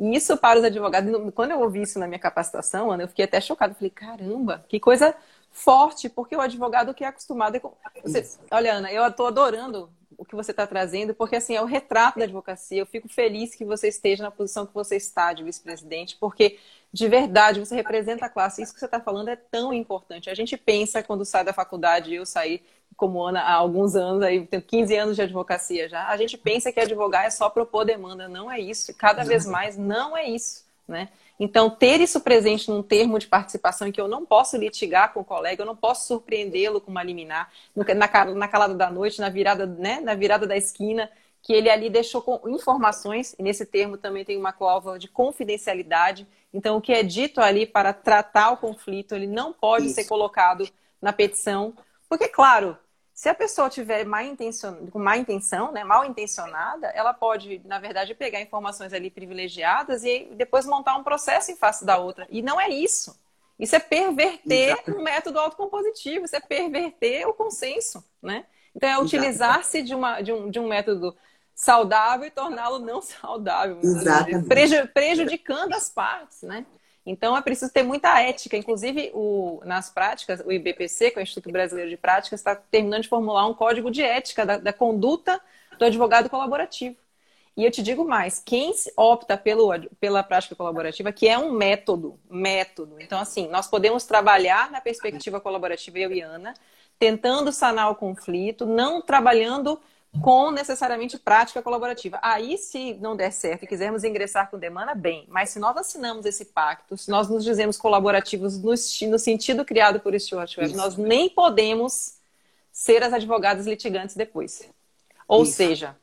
A: E isso para os advogados, quando eu ouvi isso na minha capacitação, Ana, eu fiquei até chocada. Falei, caramba, que coisa forte, porque o advogado que é acostumado. Com... Você... Olha, Ana, eu estou adorando o que você está trazendo, porque assim é o retrato da advocacia. Eu fico feliz que você esteja na posição que você está de vice-presidente, porque de verdade, você representa a classe. Isso que você está falando é tão importante. A gente pensa quando sai da faculdade, eu saí como Ana há alguns anos, aí tenho 15 anos de advocacia já. A gente pensa que advogar é só propor demanda. Não é isso. Cada vez mais não é isso. Né? Então, ter isso presente num termo de participação em que eu não posso litigar com o colega, eu não posso surpreendê-lo com uma liminar, na, na calada da noite, na virada, né, na virada da esquina, que ele ali deixou informações, e nesse termo também tem uma cláusula de confidencialidade. Então, o que é dito ali para tratar o conflito, ele não pode Isso. ser colocado na petição, porque, claro, se a pessoa tiver má intenção, com má intenção, né, mal intencionada, ela pode, na verdade, pegar informações ali privilegiadas e depois montar um processo em face da outra. E não é isso. Isso é perverter Exato. o método autocompositivo, isso é perverter o consenso, né? Então, é utilizar-se de, uma, de, um, de um método saudável e torná-lo não saudável. Exatamente. Prejudicando as partes, né? Então é preciso ter muita ética. Inclusive, o, nas práticas, o IBPC, que é o Instituto Brasileiro de Práticas, está terminando de formular um código de ética da, da, conduta do advogado colaborativo. E eu te digo mais, quem opta pelo, pela prática colaborativa, que é um método, método. Então, assim, nós podemos trabalhar na perspectiva colaborativa, eu e Ana, tentando sanar o conflito, não trabalhando com necessariamente prática colaborativa. Aí, se não der certo e quisermos ingressar com demanda, bem. Mas se nós assinamos esse pacto, se nós nos dizemos colaborativos no, no sentido criado por Stuart Webb, nós nem podemos ser as advogadas litigantes depois. Ou Isso. seja,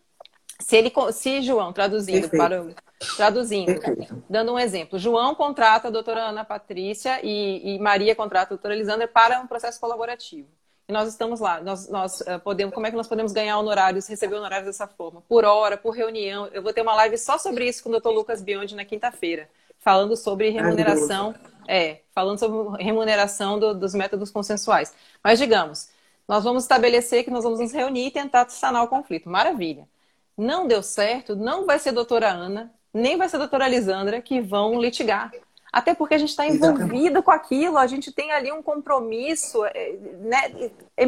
A: se ele, se João, traduzindo Perfeito. para o, traduzindo, Perfeito. dando um exemplo, João contrata a doutora Ana Patrícia e, e Maria contrata a doutora Elisandra para um processo colaborativo. E nós estamos lá. Nós, nós uh, podemos, como é que nós podemos ganhar honorários, receber honorários dessa forma? Por hora, por reunião. Eu vou ter uma live só sobre isso com o Dr. Lucas Biondi na quinta-feira, falando sobre remuneração, é, falando sobre remuneração do, dos métodos consensuais. Mas digamos, nós vamos estabelecer que nós vamos nos reunir e tentar sanar o conflito. Maravilha. Não deu certo, não vai ser a doutora Ana, nem vai ser a doutora Lisandra que vão litigar. Até porque a gente está envolvido com aquilo, a gente tem ali um compromisso, é, né? É,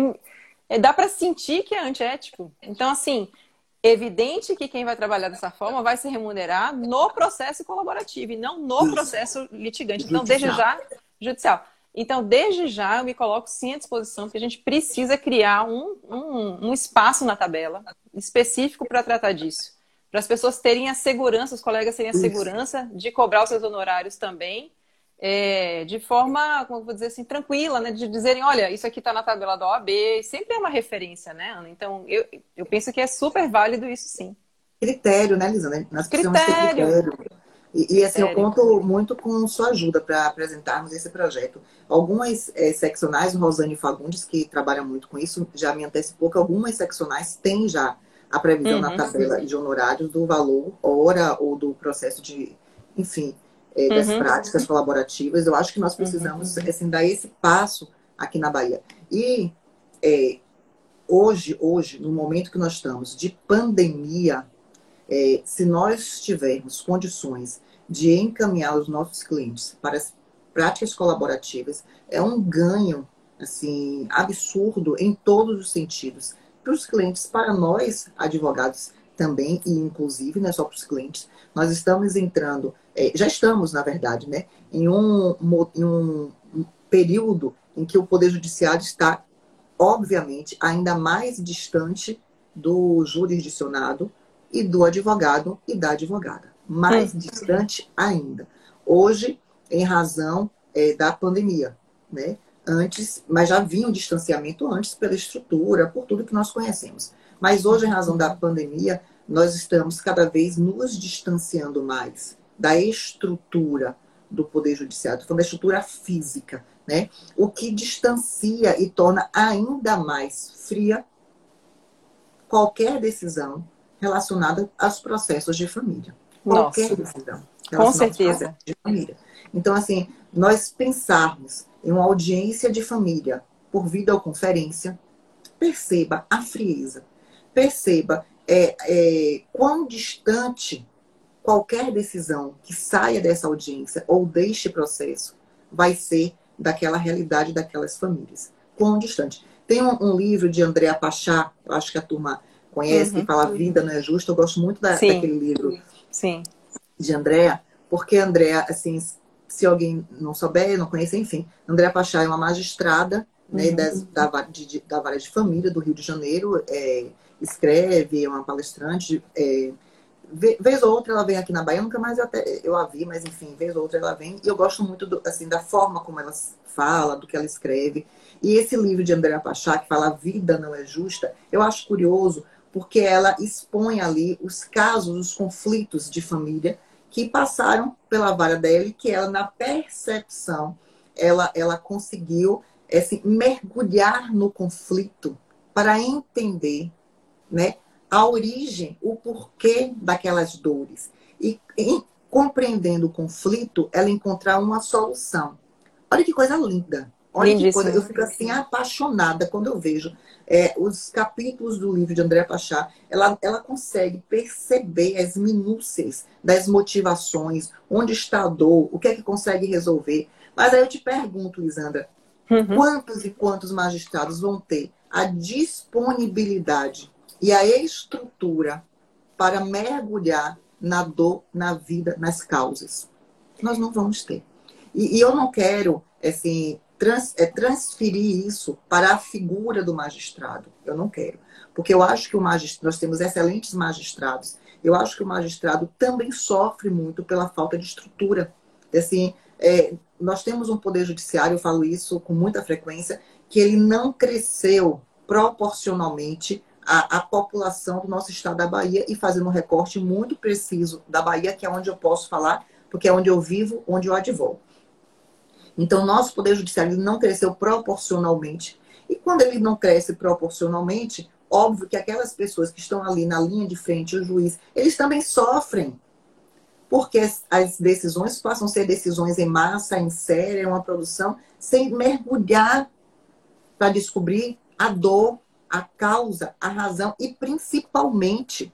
A: é, dá para sentir que é antiético. Então, assim, evidente que quem vai trabalhar dessa forma vai se remunerar no processo colaborativo e não no processo litigante. Então, desde já, judicial. Então, desde já, eu me coloco sim à disposição, porque a gente precisa criar um, um, um espaço na tabela específico para tratar disso para as pessoas terem a segurança, os colegas terem a segurança de cobrar os seus honorários também, é, de forma, como eu vou dizer assim, tranquila, né? De dizerem, olha, isso aqui está na tabela da OAB, sempre é uma referência, né, Ana? Então, eu, eu penso que é super válido isso sim.
B: Critério, né, Lisa? Nós precisamos critério. ter critério. E, e assim, eu conto muito com sua ajuda para apresentarmos esse projeto. Algumas é, seccionais, Rosane Fagundes, que trabalham muito com isso, já me antecipou que algumas seccionais têm já a previsão uhum. na tabela de honorários do valor hora ou do processo de, enfim, é, das uhum. práticas colaborativas. Eu acho que nós precisamos uhum. assim, dar esse passo aqui na Bahia. E é, hoje, hoje, no momento que nós estamos de pandemia, é, se nós tivermos condições de encaminhar os nossos clientes para as práticas colaborativas, é um ganho assim absurdo em todos os sentidos para os clientes, para nós advogados também e inclusive não é só para os clientes. Nós estamos entrando, é, já estamos na verdade, né, em um, em um período em que o poder judiciário está obviamente ainda mais distante do jurisdicionado e do advogado e da advogada. Mais uhum. distante ainda. Hoje, em razão é, da pandemia, né? Antes, mas já vinha um distanciamento antes pela estrutura, por tudo que nós conhecemos. Mas hoje, em razão da pandemia, nós estamos cada vez nos distanciando mais da estrutura do Poder Judiciário, da estrutura física, né? O que distancia e torna ainda mais fria qualquer decisão relacionada aos processos de família. Qualquer
A: Nossa. decisão. Com certeza.
B: De família. Então, assim, nós pensarmos em uma audiência de família por videoconferência, perceba a frieza, perceba é, é, quão distante qualquer decisão que saia dessa audiência ou deste processo vai ser daquela realidade daquelas famílias. Quão distante. Tem um, um livro de Andréa Pachá, eu acho que a turma conhece, uhum. que fala Vida Não É Justa. Eu gosto muito da, daquele livro
A: Sim.
B: de Andréa, porque Andréa, assim, se alguém não souber, não conhece, enfim, Andréa Pachá é uma magistrada né, uhum. das, da, de, da vara de família do Rio de Janeiro, é, escreve, é uma palestrante. É, vez ou outra ela vem aqui na Bahia, nunca mais eu, até, eu a vi, mas enfim, vez ou outra ela vem. E eu gosto muito do, assim, da forma como ela fala, do que ela escreve. E esse livro de Andréa Pachá, que fala A Vida Não É Justa, eu acho curioso, porque ela expõe ali os casos, os conflitos de família que passaram pela vara dela e que ela, na percepção, ela, ela conseguiu assim, mergulhar no conflito para entender né, a origem, o porquê daquelas dores. E em, compreendendo o conflito, ela encontrar uma solução. Olha que coisa linda. Olha que coisa. Eu fico assim apaixonada quando eu vejo é, os capítulos do livro de André Pachá. Ela, ela consegue perceber as minúcias das motivações, onde está a dor, o que é que consegue resolver. Mas aí eu te pergunto, Lisandra, uhum. quantos e quantos magistrados vão ter a disponibilidade e a estrutura para mergulhar na dor, na vida, nas causas? Nós não vamos ter. E, e eu não quero, assim, trans, é, transferir isso para a figura do magistrado. Eu não quero. Porque eu acho que o magistrado, nós temos excelentes magistrados. Eu acho que o magistrado também sofre muito pela falta de estrutura. Assim, é, nós temos um poder judiciário, eu falo isso com muita frequência, que ele não cresceu proporcionalmente à, à população do nosso estado da Bahia e fazendo um recorte muito preciso da Bahia, que é onde eu posso falar, porque é onde eu vivo, onde eu advogo. Então, nosso poder judiciário não cresceu proporcionalmente. E quando ele não cresce proporcionalmente, óbvio que aquelas pessoas que estão ali na linha de frente, o juiz, eles também sofrem. Porque as decisões passam a ser decisões em massa, em série, uma produção, sem mergulhar para descobrir a dor, a causa, a razão e principalmente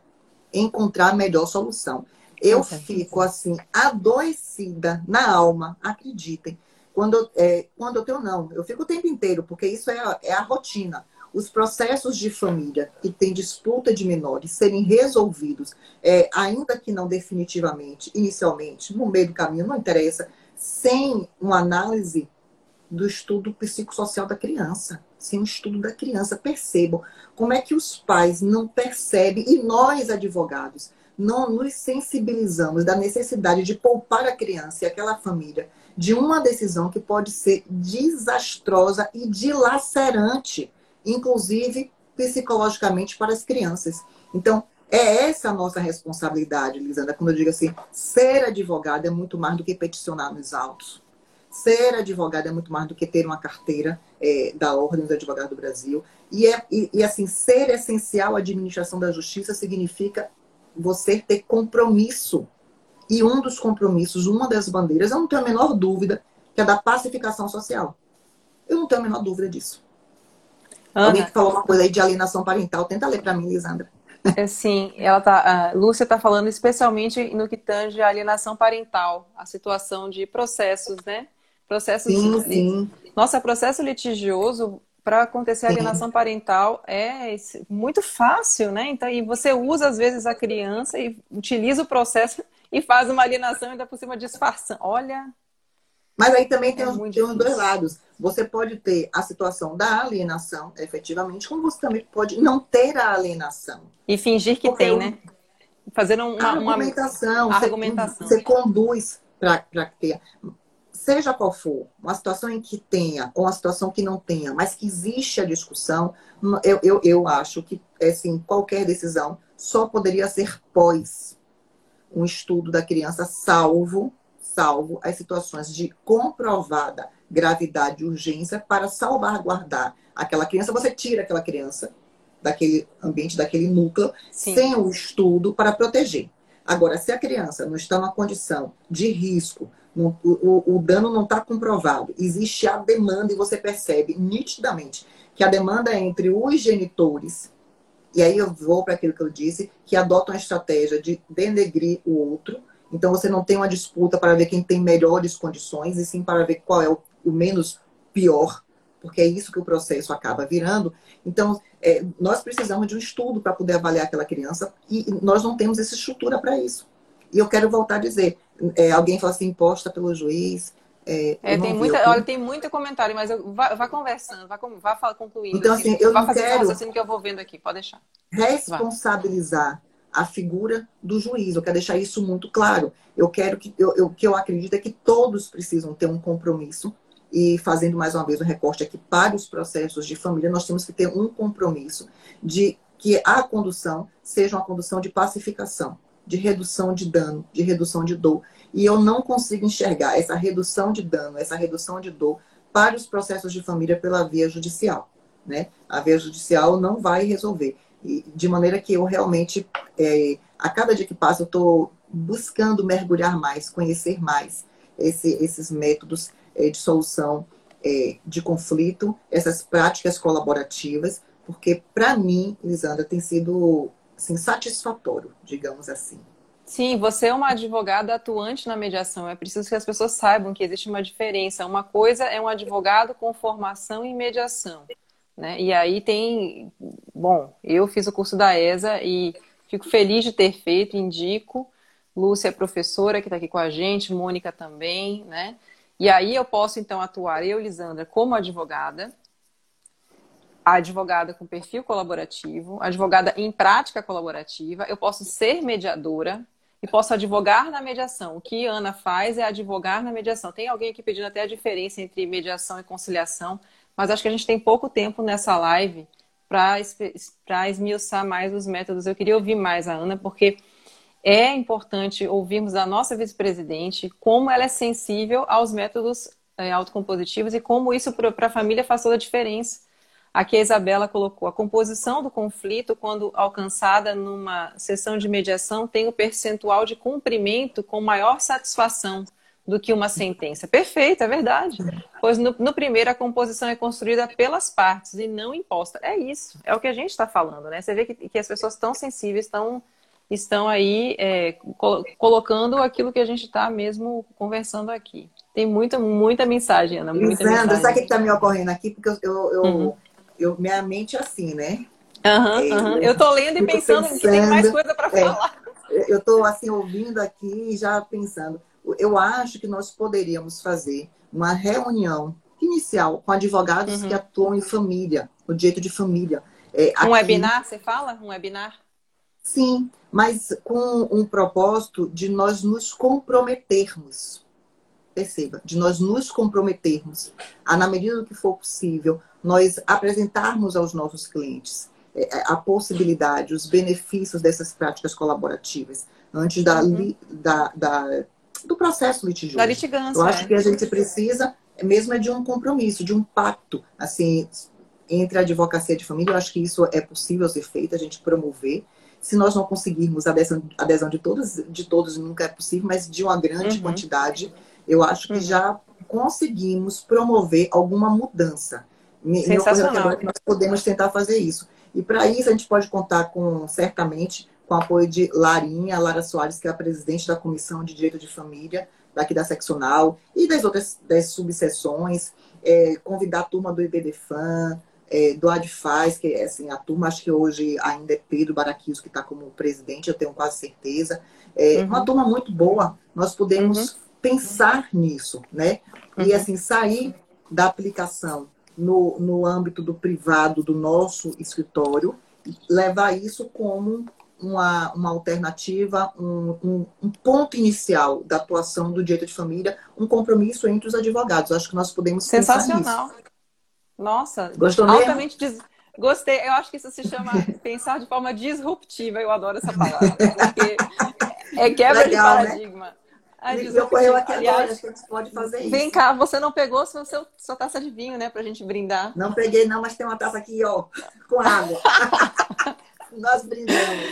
B: encontrar a melhor solução. Eu fico assim, adoecida na alma, acreditem, quando, é, quando eu tenho, não. Eu fico o tempo inteiro, porque isso é a, é a rotina. Os processos de família que tem disputa de menores serem resolvidos, é, ainda que não definitivamente, inicialmente, no meio do caminho, não interessa, sem uma análise do estudo psicossocial da criança, sem o estudo da criança. Percebam como é que os pais não percebem, e nós, advogados, não nos sensibilizamos da necessidade de poupar a criança e aquela família de uma decisão que pode ser desastrosa e dilacerante, inclusive psicologicamente para as crianças. Então, é essa a nossa responsabilidade, Lisandra, quando eu digo assim, ser advogado é muito mais do que peticionar nos autos. Ser advogado é muito mais do que ter uma carteira é, da Ordem dos Advogados do Brasil. E, é, e, e, assim, ser essencial à administração da justiça significa você ter compromisso. E um dos compromissos, uma das bandeiras, eu não tenho a menor dúvida, que é da pacificação social. Eu não tenho a menor dúvida disso. Ana. Alguém que falou uma coisa aí de alienação parental, tenta ler para mim, Lisandra.
A: É, sim, ela tá, a Lúcia está falando especialmente no que tange a alienação parental, a situação de processos, né? Processos.
B: Sim, sim.
A: Nossa, processo litigioso para acontecer a alienação parental é muito fácil, né? Então, e você usa às vezes a criança e utiliza o processo e faz uma alienação e ainda por cima disfarçando. Olha.
B: Mas aí também tem, é os, tem os dois lados. Você pode ter a situação da alienação, efetivamente, como você também pode não ter a alienação.
A: E fingir que tem, eu... né? Fazendo uma,
B: argumentação.
A: Uma... argumentação.
B: Você, você conduz para ter seja qual for, uma situação em que tenha ou uma situação que não tenha, mas que existe a discussão, eu, eu, eu acho que assim, qualquer decisão só poderia ser pós um estudo da criança, salvo, salvo as situações de comprovada gravidade e urgência para salvaguardar aquela criança. Você tira aquela criança daquele ambiente, daquele núcleo, Sim. sem o estudo para proteger. Agora, se a criança não está numa condição de risco, o, o, o dano não está comprovado. Existe a demanda e você percebe nitidamente que a demanda é entre os genitores, e aí eu vou para aquilo que eu disse, que adotam a estratégia de denegrir o outro. Então você não tem uma disputa para ver quem tem melhores condições, e sim para ver qual é o, o menos pior, porque é isso que o processo acaba virando. Então, é, nós precisamos de um estudo para poder avaliar aquela criança e nós não temos essa estrutura para isso. E eu quero voltar a dizer, é, alguém fala assim, imposta pelo juiz.
A: É, é tem, muita, olha, tem muito comentário, mas eu, vá, vá conversando, vá, vá concluindo.
B: Então, assim, eu
A: vá
B: não quero
A: assim que eu vou vendo aqui, pode deixar.
B: Responsabilizar a figura do juiz. Eu quero deixar isso muito claro. Eu quero que eu, eu, que eu acredito é que todos precisam ter um compromisso. E fazendo mais uma vez o um recorte aqui para os processos de família, nós temos que ter um compromisso de que a condução seja uma condução de pacificação de redução de dano, de redução de dor. E eu não consigo enxergar essa redução de dano, essa redução de dor para os processos de família pela via judicial. Né? A via judicial não vai resolver. E, de maneira que eu realmente, é, a cada dia que passa, eu estou buscando mergulhar mais, conhecer mais esse, esses métodos é, de solução é, de conflito, essas práticas colaborativas, porque para mim, Lisandra, tem sido assim, satisfatório, digamos assim.
A: Sim, você é uma advogada atuante na mediação. É preciso que as pessoas saibam que existe uma diferença. Uma coisa é um advogado com formação em mediação. Né? E aí tem. Bom, eu fiz o curso da ESA e fico feliz de ter feito, indico. Lúcia é professora que está aqui com a gente, Mônica também, né? E aí eu posso então atuar, eu, Lisandra, como advogada, advogada com perfil colaborativo, advogada em prática colaborativa, eu posso ser mediadora e posso advogar na mediação. O que Ana faz é advogar na mediação. Tem alguém aqui pedindo até a diferença entre mediação e conciliação, mas acho que a gente tem pouco tempo nessa live para esmiuçar mais os métodos. Eu queria ouvir mais a Ana, porque é importante ouvirmos da nossa vice-presidente como ela é sensível aos métodos é, autocompositivos e como isso para a família faz toda a diferença. Aqui a Isabela colocou a composição do conflito, quando alcançada numa sessão de mediação, tem o percentual de cumprimento com maior satisfação do que uma sentença. Perfeito, é verdade. Pois no, no primeiro a composição é construída pelas partes e não imposta. É isso, é o que a gente está falando, né? Você vê que, que as pessoas tão sensíveis estão estão aí é, col colocando aquilo que a gente está mesmo conversando aqui. Tem muita, muita mensagem, Ana. Muita
B: Lisandra,
A: mensagem.
B: sabe o que está me ocorrendo aqui? Porque eu, eu, eu, uhum eu, minha mente é assim, né?
A: Uhum, é, uhum. Eu tô lendo e pensando, pensando, que tem mais coisa para é, falar.
B: Eu tô assim ouvindo aqui e já pensando. Eu acho que nós poderíamos fazer uma reunião inicial com advogados uhum. que atuam em família, no direito de família.
A: É, um aqui... webinar, você fala? Um webinar?
B: Sim, mas com um propósito de nós nos comprometermos. Perceba, de nós nos comprometermos a, na medida do que for possível, nós apresentarmos aos nossos clientes é, é, a possibilidade, os benefícios dessas práticas colaborativas, antes da, uhum. da, da do processo litigioso.
A: Da litigância.
B: Eu acho é. que a gente precisa mesmo é de um compromisso, de um pacto, assim, entre a advocacia de família. Eu acho que isso é possível ser feito, a gente promover. Se nós não conseguirmos a adesão, adesão de todos, de todos nunca é possível, mas de uma grande uhum. quantidade, eu acho que uhum. já conseguimos promover alguma mudança.
A: Sensacional.
B: Nós podemos tentar fazer isso. E para isso a gente pode contar com, certamente, com o apoio de Larinha, Lara Soares, que é a presidente da Comissão de Direito de Família daqui da seccional e das outras das subseções. É, convidar a turma do IBDFAN, é, do ADFAS, que é assim, a turma, acho que hoje ainda é Pedro Baraquios que está como presidente, eu tenho quase certeza. É uhum. uma turma muito boa, nós podemos uhum. pensar nisso, né? E uhum. assim, sair da aplicação no, no âmbito do privado do nosso escritório, levar isso como uma, uma alternativa, um, um, um, ponto inicial da atuação do direito de família, um compromisso entre os advogados. Acho que nós podemos
A: Sensacional. Nossa, Gostou altamente des... Gostei. Eu acho que isso se chama [LAUGHS] pensar de forma disruptiva. Eu adoro essa palavra. Porque é quebra Legal, de né? paradigma. Né?
B: Me ocorreu aqui Aliás, agora, acho que a gente pode fazer
A: isso. Vem cá, você não pegou sua, sua taça de vinho, né? Pra gente brindar.
B: Não peguei, não, mas tem uma taça aqui, ó, com água. [LAUGHS] Nós brindamos.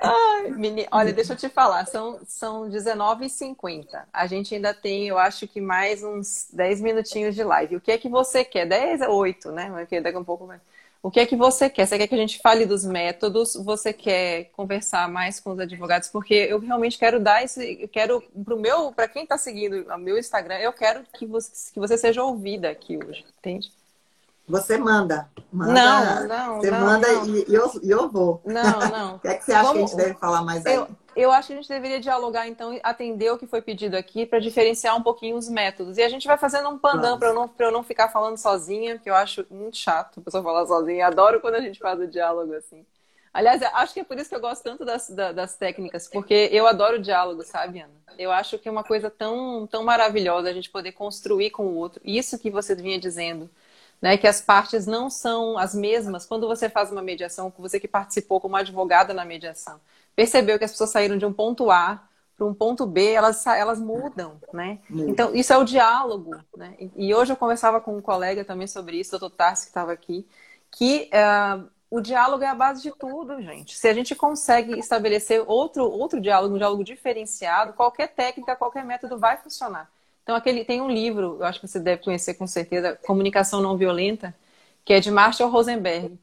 A: Ai, meni... Olha, deixa eu te falar, são, são 19h50. A gente ainda tem, eu acho que mais uns 10 minutinhos de live. O que é que você quer? 10 ou 8, né? Daqui a um pouco mais. O que é que você quer? Você quer que a gente fale dos métodos? Você quer conversar mais com os advogados? Porque eu realmente quero dar esse, eu quero pro meu, para quem está seguindo o meu Instagram, eu quero que você, que você seja ouvida aqui hoje, entende?
B: Você manda. manda
A: não, não.
B: Você
A: não,
B: manda
A: não.
B: E, eu, eu vou.
A: Não, [LAUGHS] não.
B: o que é que você acha Vamos... que a gente deve falar mais aí?
A: Eu, eu acho que a gente deveria dialogar, então, atender o que foi pedido aqui para diferenciar um pouquinho os métodos. E a gente vai fazendo um pandão para eu, não, eu não ficar falando sozinha, porque eu acho muito chato a pessoa falar sozinha. Adoro quando a gente faz o diálogo assim. Aliás, acho que é por isso que eu gosto tanto das, das técnicas, porque eu adoro o diálogo, sabe, Ana? Eu acho que é uma coisa tão, tão maravilhosa a gente poder construir com o outro. Isso que você vinha dizendo né, que as partes não são as mesmas quando você faz uma mediação, você que participou como advogada na mediação, percebeu que as pessoas saíram de um ponto A para um ponto B, elas, elas mudam, né? Então, isso é o diálogo, né? E hoje eu conversava com um colega também sobre isso, o doutor Tarsi, que estava aqui, que uh, o diálogo é a base de tudo, gente. Se a gente consegue estabelecer outro, outro diálogo, um diálogo diferenciado, qualquer técnica, qualquer método vai funcionar. Então, aquele tem um livro, eu acho que você deve conhecer com certeza, Comunicação Não Violenta, que é de Marshall Rosenberg.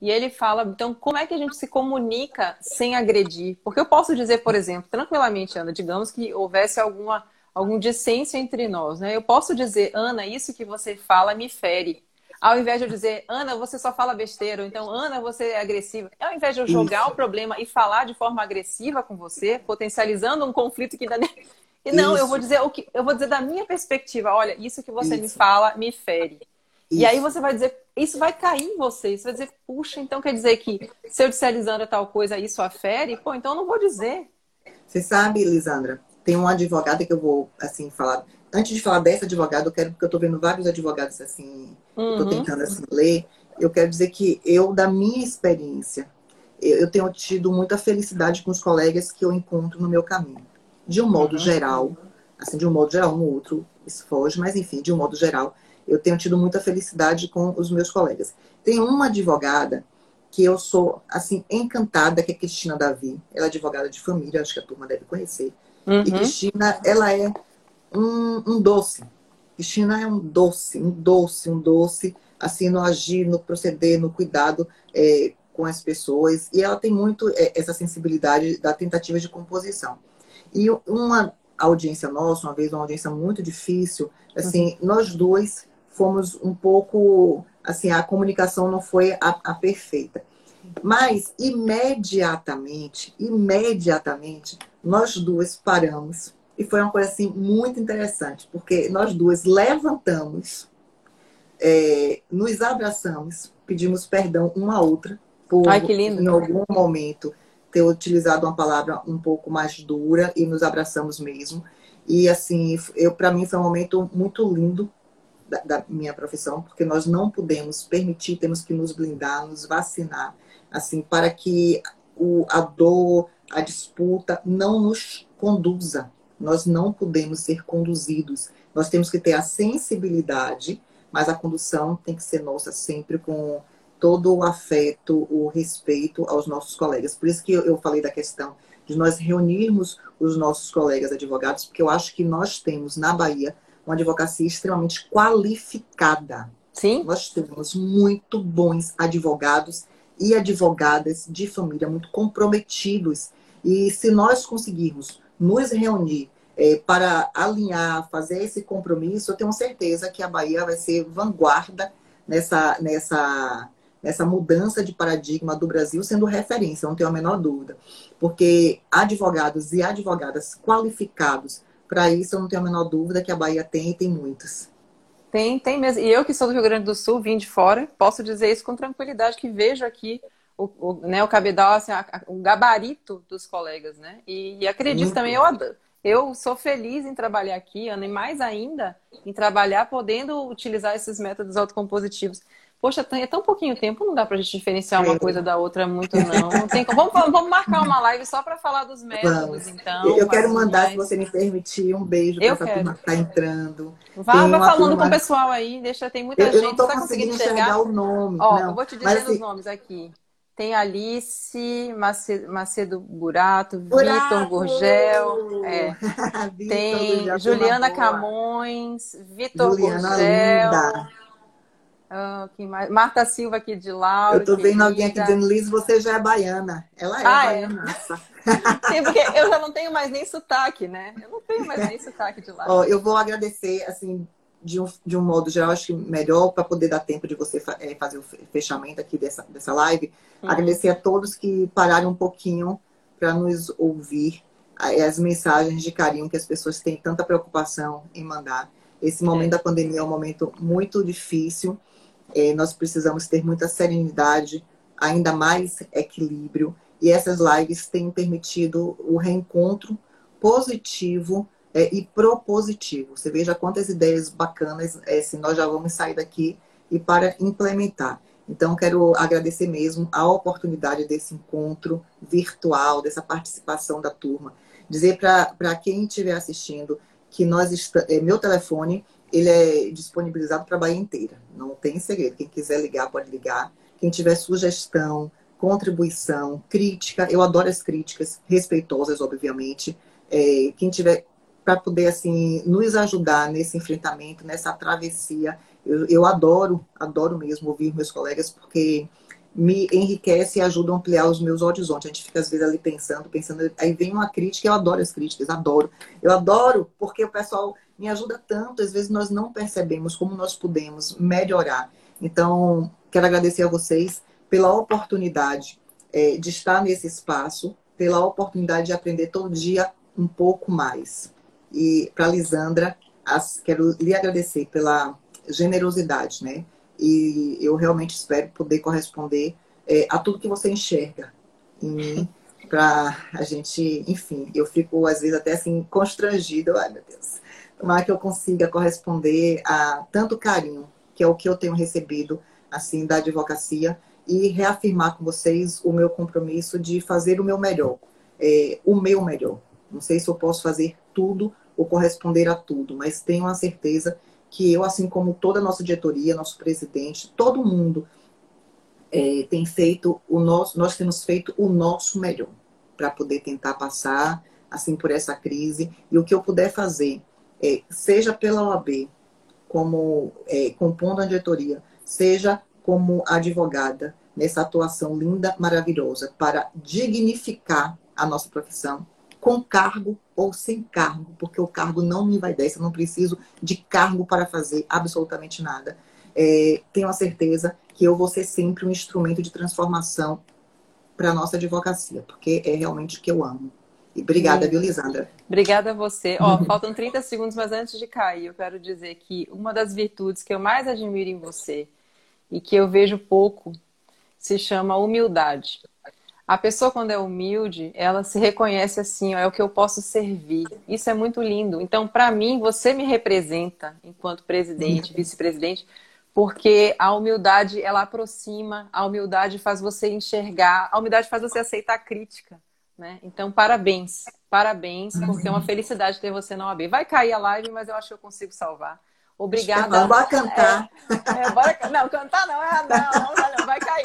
A: E ele fala, então, como é que a gente se comunica sem agredir? Porque eu posso dizer, por exemplo, tranquilamente, Ana, digamos que houvesse alguma, algum dissêncio entre nós, né? Eu posso dizer, Ana, isso que você fala me fere. Ao invés de eu dizer, Ana, você só fala besteira, ou então, Ana, você é agressiva. Ao invés de eu jogar isso. o problema e falar de forma agressiva com você, potencializando um conflito que ainda [LAUGHS] nem, e não, isso. eu vou dizer o que eu vou dizer da minha perspectiva. Olha, isso que você isso. me fala me fere. Isso. E aí você vai dizer, isso vai cair em você. Você vai dizer, puxa, então quer dizer que se eu disser Lisandra tal coisa, isso afere? Pô, então eu não vou dizer.
B: Você sabe, Lisandra, tem uma advogada que eu vou, assim, falar. Antes de falar dessa advogada, eu quero, porque eu estou vendo vários advogados, assim, uhum. estou tentando, assim, ler. Eu quero dizer que eu, da minha experiência, eu tenho tido muita felicidade com os colegas que eu encontro no meu caminho de um modo geral, assim, de um modo geral, um outro isso foge, mas enfim, de um modo geral, eu tenho tido muita felicidade com os meus colegas. Tem uma advogada que eu sou, assim, encantada, que é Cristina Davi. Ela é advogada de família, acho que a turma deve conhecer. Uhum. E Cristina, ela é um, um doce. Cristina é um doce, um doce, um doce, assim, no agir, no proceder, no cuidado é, com as pessoas. E ela tem muito é, essa sensibilidade da tentativa de composição. E uma audiência nossa, uma vez uma audiência muito difícil, assim, uhum. nós dois fomos um pouco, assim, a comunicação não foi a, a perfeita. Mas imediatamente, imediatamente, nós duas paramos. E foi uma coisa assim muito interessante, porque nós duas levantamos, é, nos abraçamos, pedimos perdão uma a outra por
A: Ai, em
B: algum momento ter utilizado uma palavra um pouco mais dura e nos abraçamos mesmo. E assim, eu para mim foi um momento muito lindo da, da, minha profissão, porque nós não podemos permitir, temos que nos blindar, nos vacinar, assim, para que o, a dor, a disputa não nos conduza Nós não podemos ser conduzidos. Nós temos que ter a sensibilidade, mas a condução tem que ser nossa sempre com todo o afeto, o respeito aos nossos colegas. Por isso que eu falei da questão de nós reunirmos os nossos colegas advogados, porque eu acho que nós temos na Bahia uma advocacia extremamente qualificada.
A: Sim.
B: Nós temos muito bons advogados e advogadas de família muito comprometidos. E se nós conseguirmos nos reunir é, para alinhar, fazer esse compromisso, eu tenho certeza que a Bahia vai ser vanguarda nessa, nessa, nessa mudança de paradigma do Brasil, sendo referência, não tenho a menor dúvida. Porque advogados e advogadas qualificados para isso, eu não tenho a menor dúvida que a Bahia tem e tem muitos.
A: Tem, tem mesmo. E eu que sou do Rio Grande do Sul, vim de fora, posso dizer isso com tranquilidade, que vejo aqui o, o, né, o cabedal, assim, a, a, o gabarito dos colegas, né? E, e acredito Muito também, eu, eu sou feliz em trabalhar aqui, Ana, e mais ainda em trabalhar podendo utilizar esses métodos autocompositivos. Poxa, é tão pouquinho tempo, não dá pra gente diferenciar uma coisa da outra muito, não. não tem vamos, vamos marcar uma live só para falar dos métodos, então.
B: Eu quero mandar, mais... se você me permitir, um beijo para essa turma que tá entrando.
A: Vá, vai falando turma... com o pessoal aí, deixa, tem muita eu, gente. Eu
B: não tô tá conseguindo enxergar? enxergar o nome.
A: Ó,
B: não.
A: eu vou te dizer assim... os nomes aqui. Tem Alice Macedo, Macedo Burato, Burato! Vitor Gurgel, é. [LAUGHS] tem Juliana Camões, Vitor Gurgel. Quem mais? Marta Silva aqui de Lauro.
B: Eu tô vendo alguém aqui dizendo, Liz, você já é baiana. Ela é ah, baiana.
A: É. [LAUGHS] Sim, porque eu já não tenho mais nem sotaque, né? Eu não tenho mais nem sotaque de lá.
B: Oh, eu vou agradecer, assim, de um, de um modo geral, acho que melhor para poder dar tempo de você é, fazer o fechamento aqui dessa, dessa live. Uhum. Agradecer a todos que pararam um pouquinho para nos ouvir as mensagens de carinho que as pessoas têm tanta preocupação em mandar. Esse momento é. da pandemia é um momento muito difícil. É, nós precisamos ter muita serenidade, ainda mais equilíbrio. E essas lives têm permitido o reencontro positivo é, e propositivo. Você veja quantas ideias bacanas é, se nós já vamos sair daqui e para implementar. Então, quero agradecer mesmo a oportunidade desse encontro virtual, dessa participação da turma. Dizer para quem estiver assistindo que nós meu telefone ele é disponibilizado para a Bahia inteira. Não tem segredo. Quem quiser ligar, pode ligar. Quem tiver sugestão, contribuição, crítica, eu adoro as críticas, respeitosas, obviamente. É, quem tiver para poder assim nos ajudar nesse enfrentamento, nessa travessia. Eu, eu, adoro, adoro mesmo ouvir meus colegas porque me enriquece e ajuda a ampliar os meus horizontes. A gente fica às vezes ali pensando, pensando, aí vem uma crítica, eu adoro as críticas, adoro. Eu adoro porque o pessoal me ajuda tanto, às vezes nós não percebemos como nós podemos melhorar. Então, quero agradecer a vocês pela oportunidade é, de estar nesse espaço, pela oportunidade de aprender todo dia um pouco mais. E para Lisandra, as, quero lhe agradecer pela generosidade, né? E eu realmente espero poder corresponder é, a tudo que você enxerga em mim, para a gente, enfim, eu fico às vezes até assim constrangida, ai meu Deus, tomara que eu consiga corresponder a tanto carinho, que é o que eu tenho recebido, assim, da advocacia, e reafirmar com vocês o meu compromisso de fazer o meu melhor, é, o meu melhor. Não sei se eu posso fazer tudo, ou corresponder a tudo, mas tenho a certeza que eu, assim como toda a nossa diretoria, nosso presidente, todo mundo é, tem feito o nosso, nós temos feito o nosso melhor para poder tentar passar assim por essa crise e o que eu puder fazer, é, seja pela OAB, como é, compondo a diretoria, seja como advogada nessa atuação linda, maravilhosa para dignificar a nossa profissão, com cargo ou sem cargo, porque o cargo não me vai dar, eu não preciso de cargo para fazer absolutamente nada. É, tenho a certeza que eu vou ser sempre um instrumento de transformação para a nossa advocacia, porque é realmente o que eu amo. E obrigada, viu, Lisandra?
A: Obrigada a você. Ó, [LAUGHS] faltam 30 segundos, mas antes de cair, eu quero dizer que uma das virtudes que eu mais admiro em você e que eu vejo pouco se chama humildade. A pessoa, quando é humilde, ela se reconhece assim, ó, é o que eu posso servir. Isso é muito lindo. Então, para mim, você me representa enquanto presidente, vice-presidente, porque a humildade, ela aproxima, a humildade faz você enxergar, a humildade faz você aceitar a crítica. Né? Então, parabéns, parabéns, porque é uma felicidade ter você na OAB. Vai cair a live, mas eu acho que eu consigo salvar. Obrigada.
B: Vamos cantar.
A: É, é, bora, não, cantar não, é, não, não, vai cair,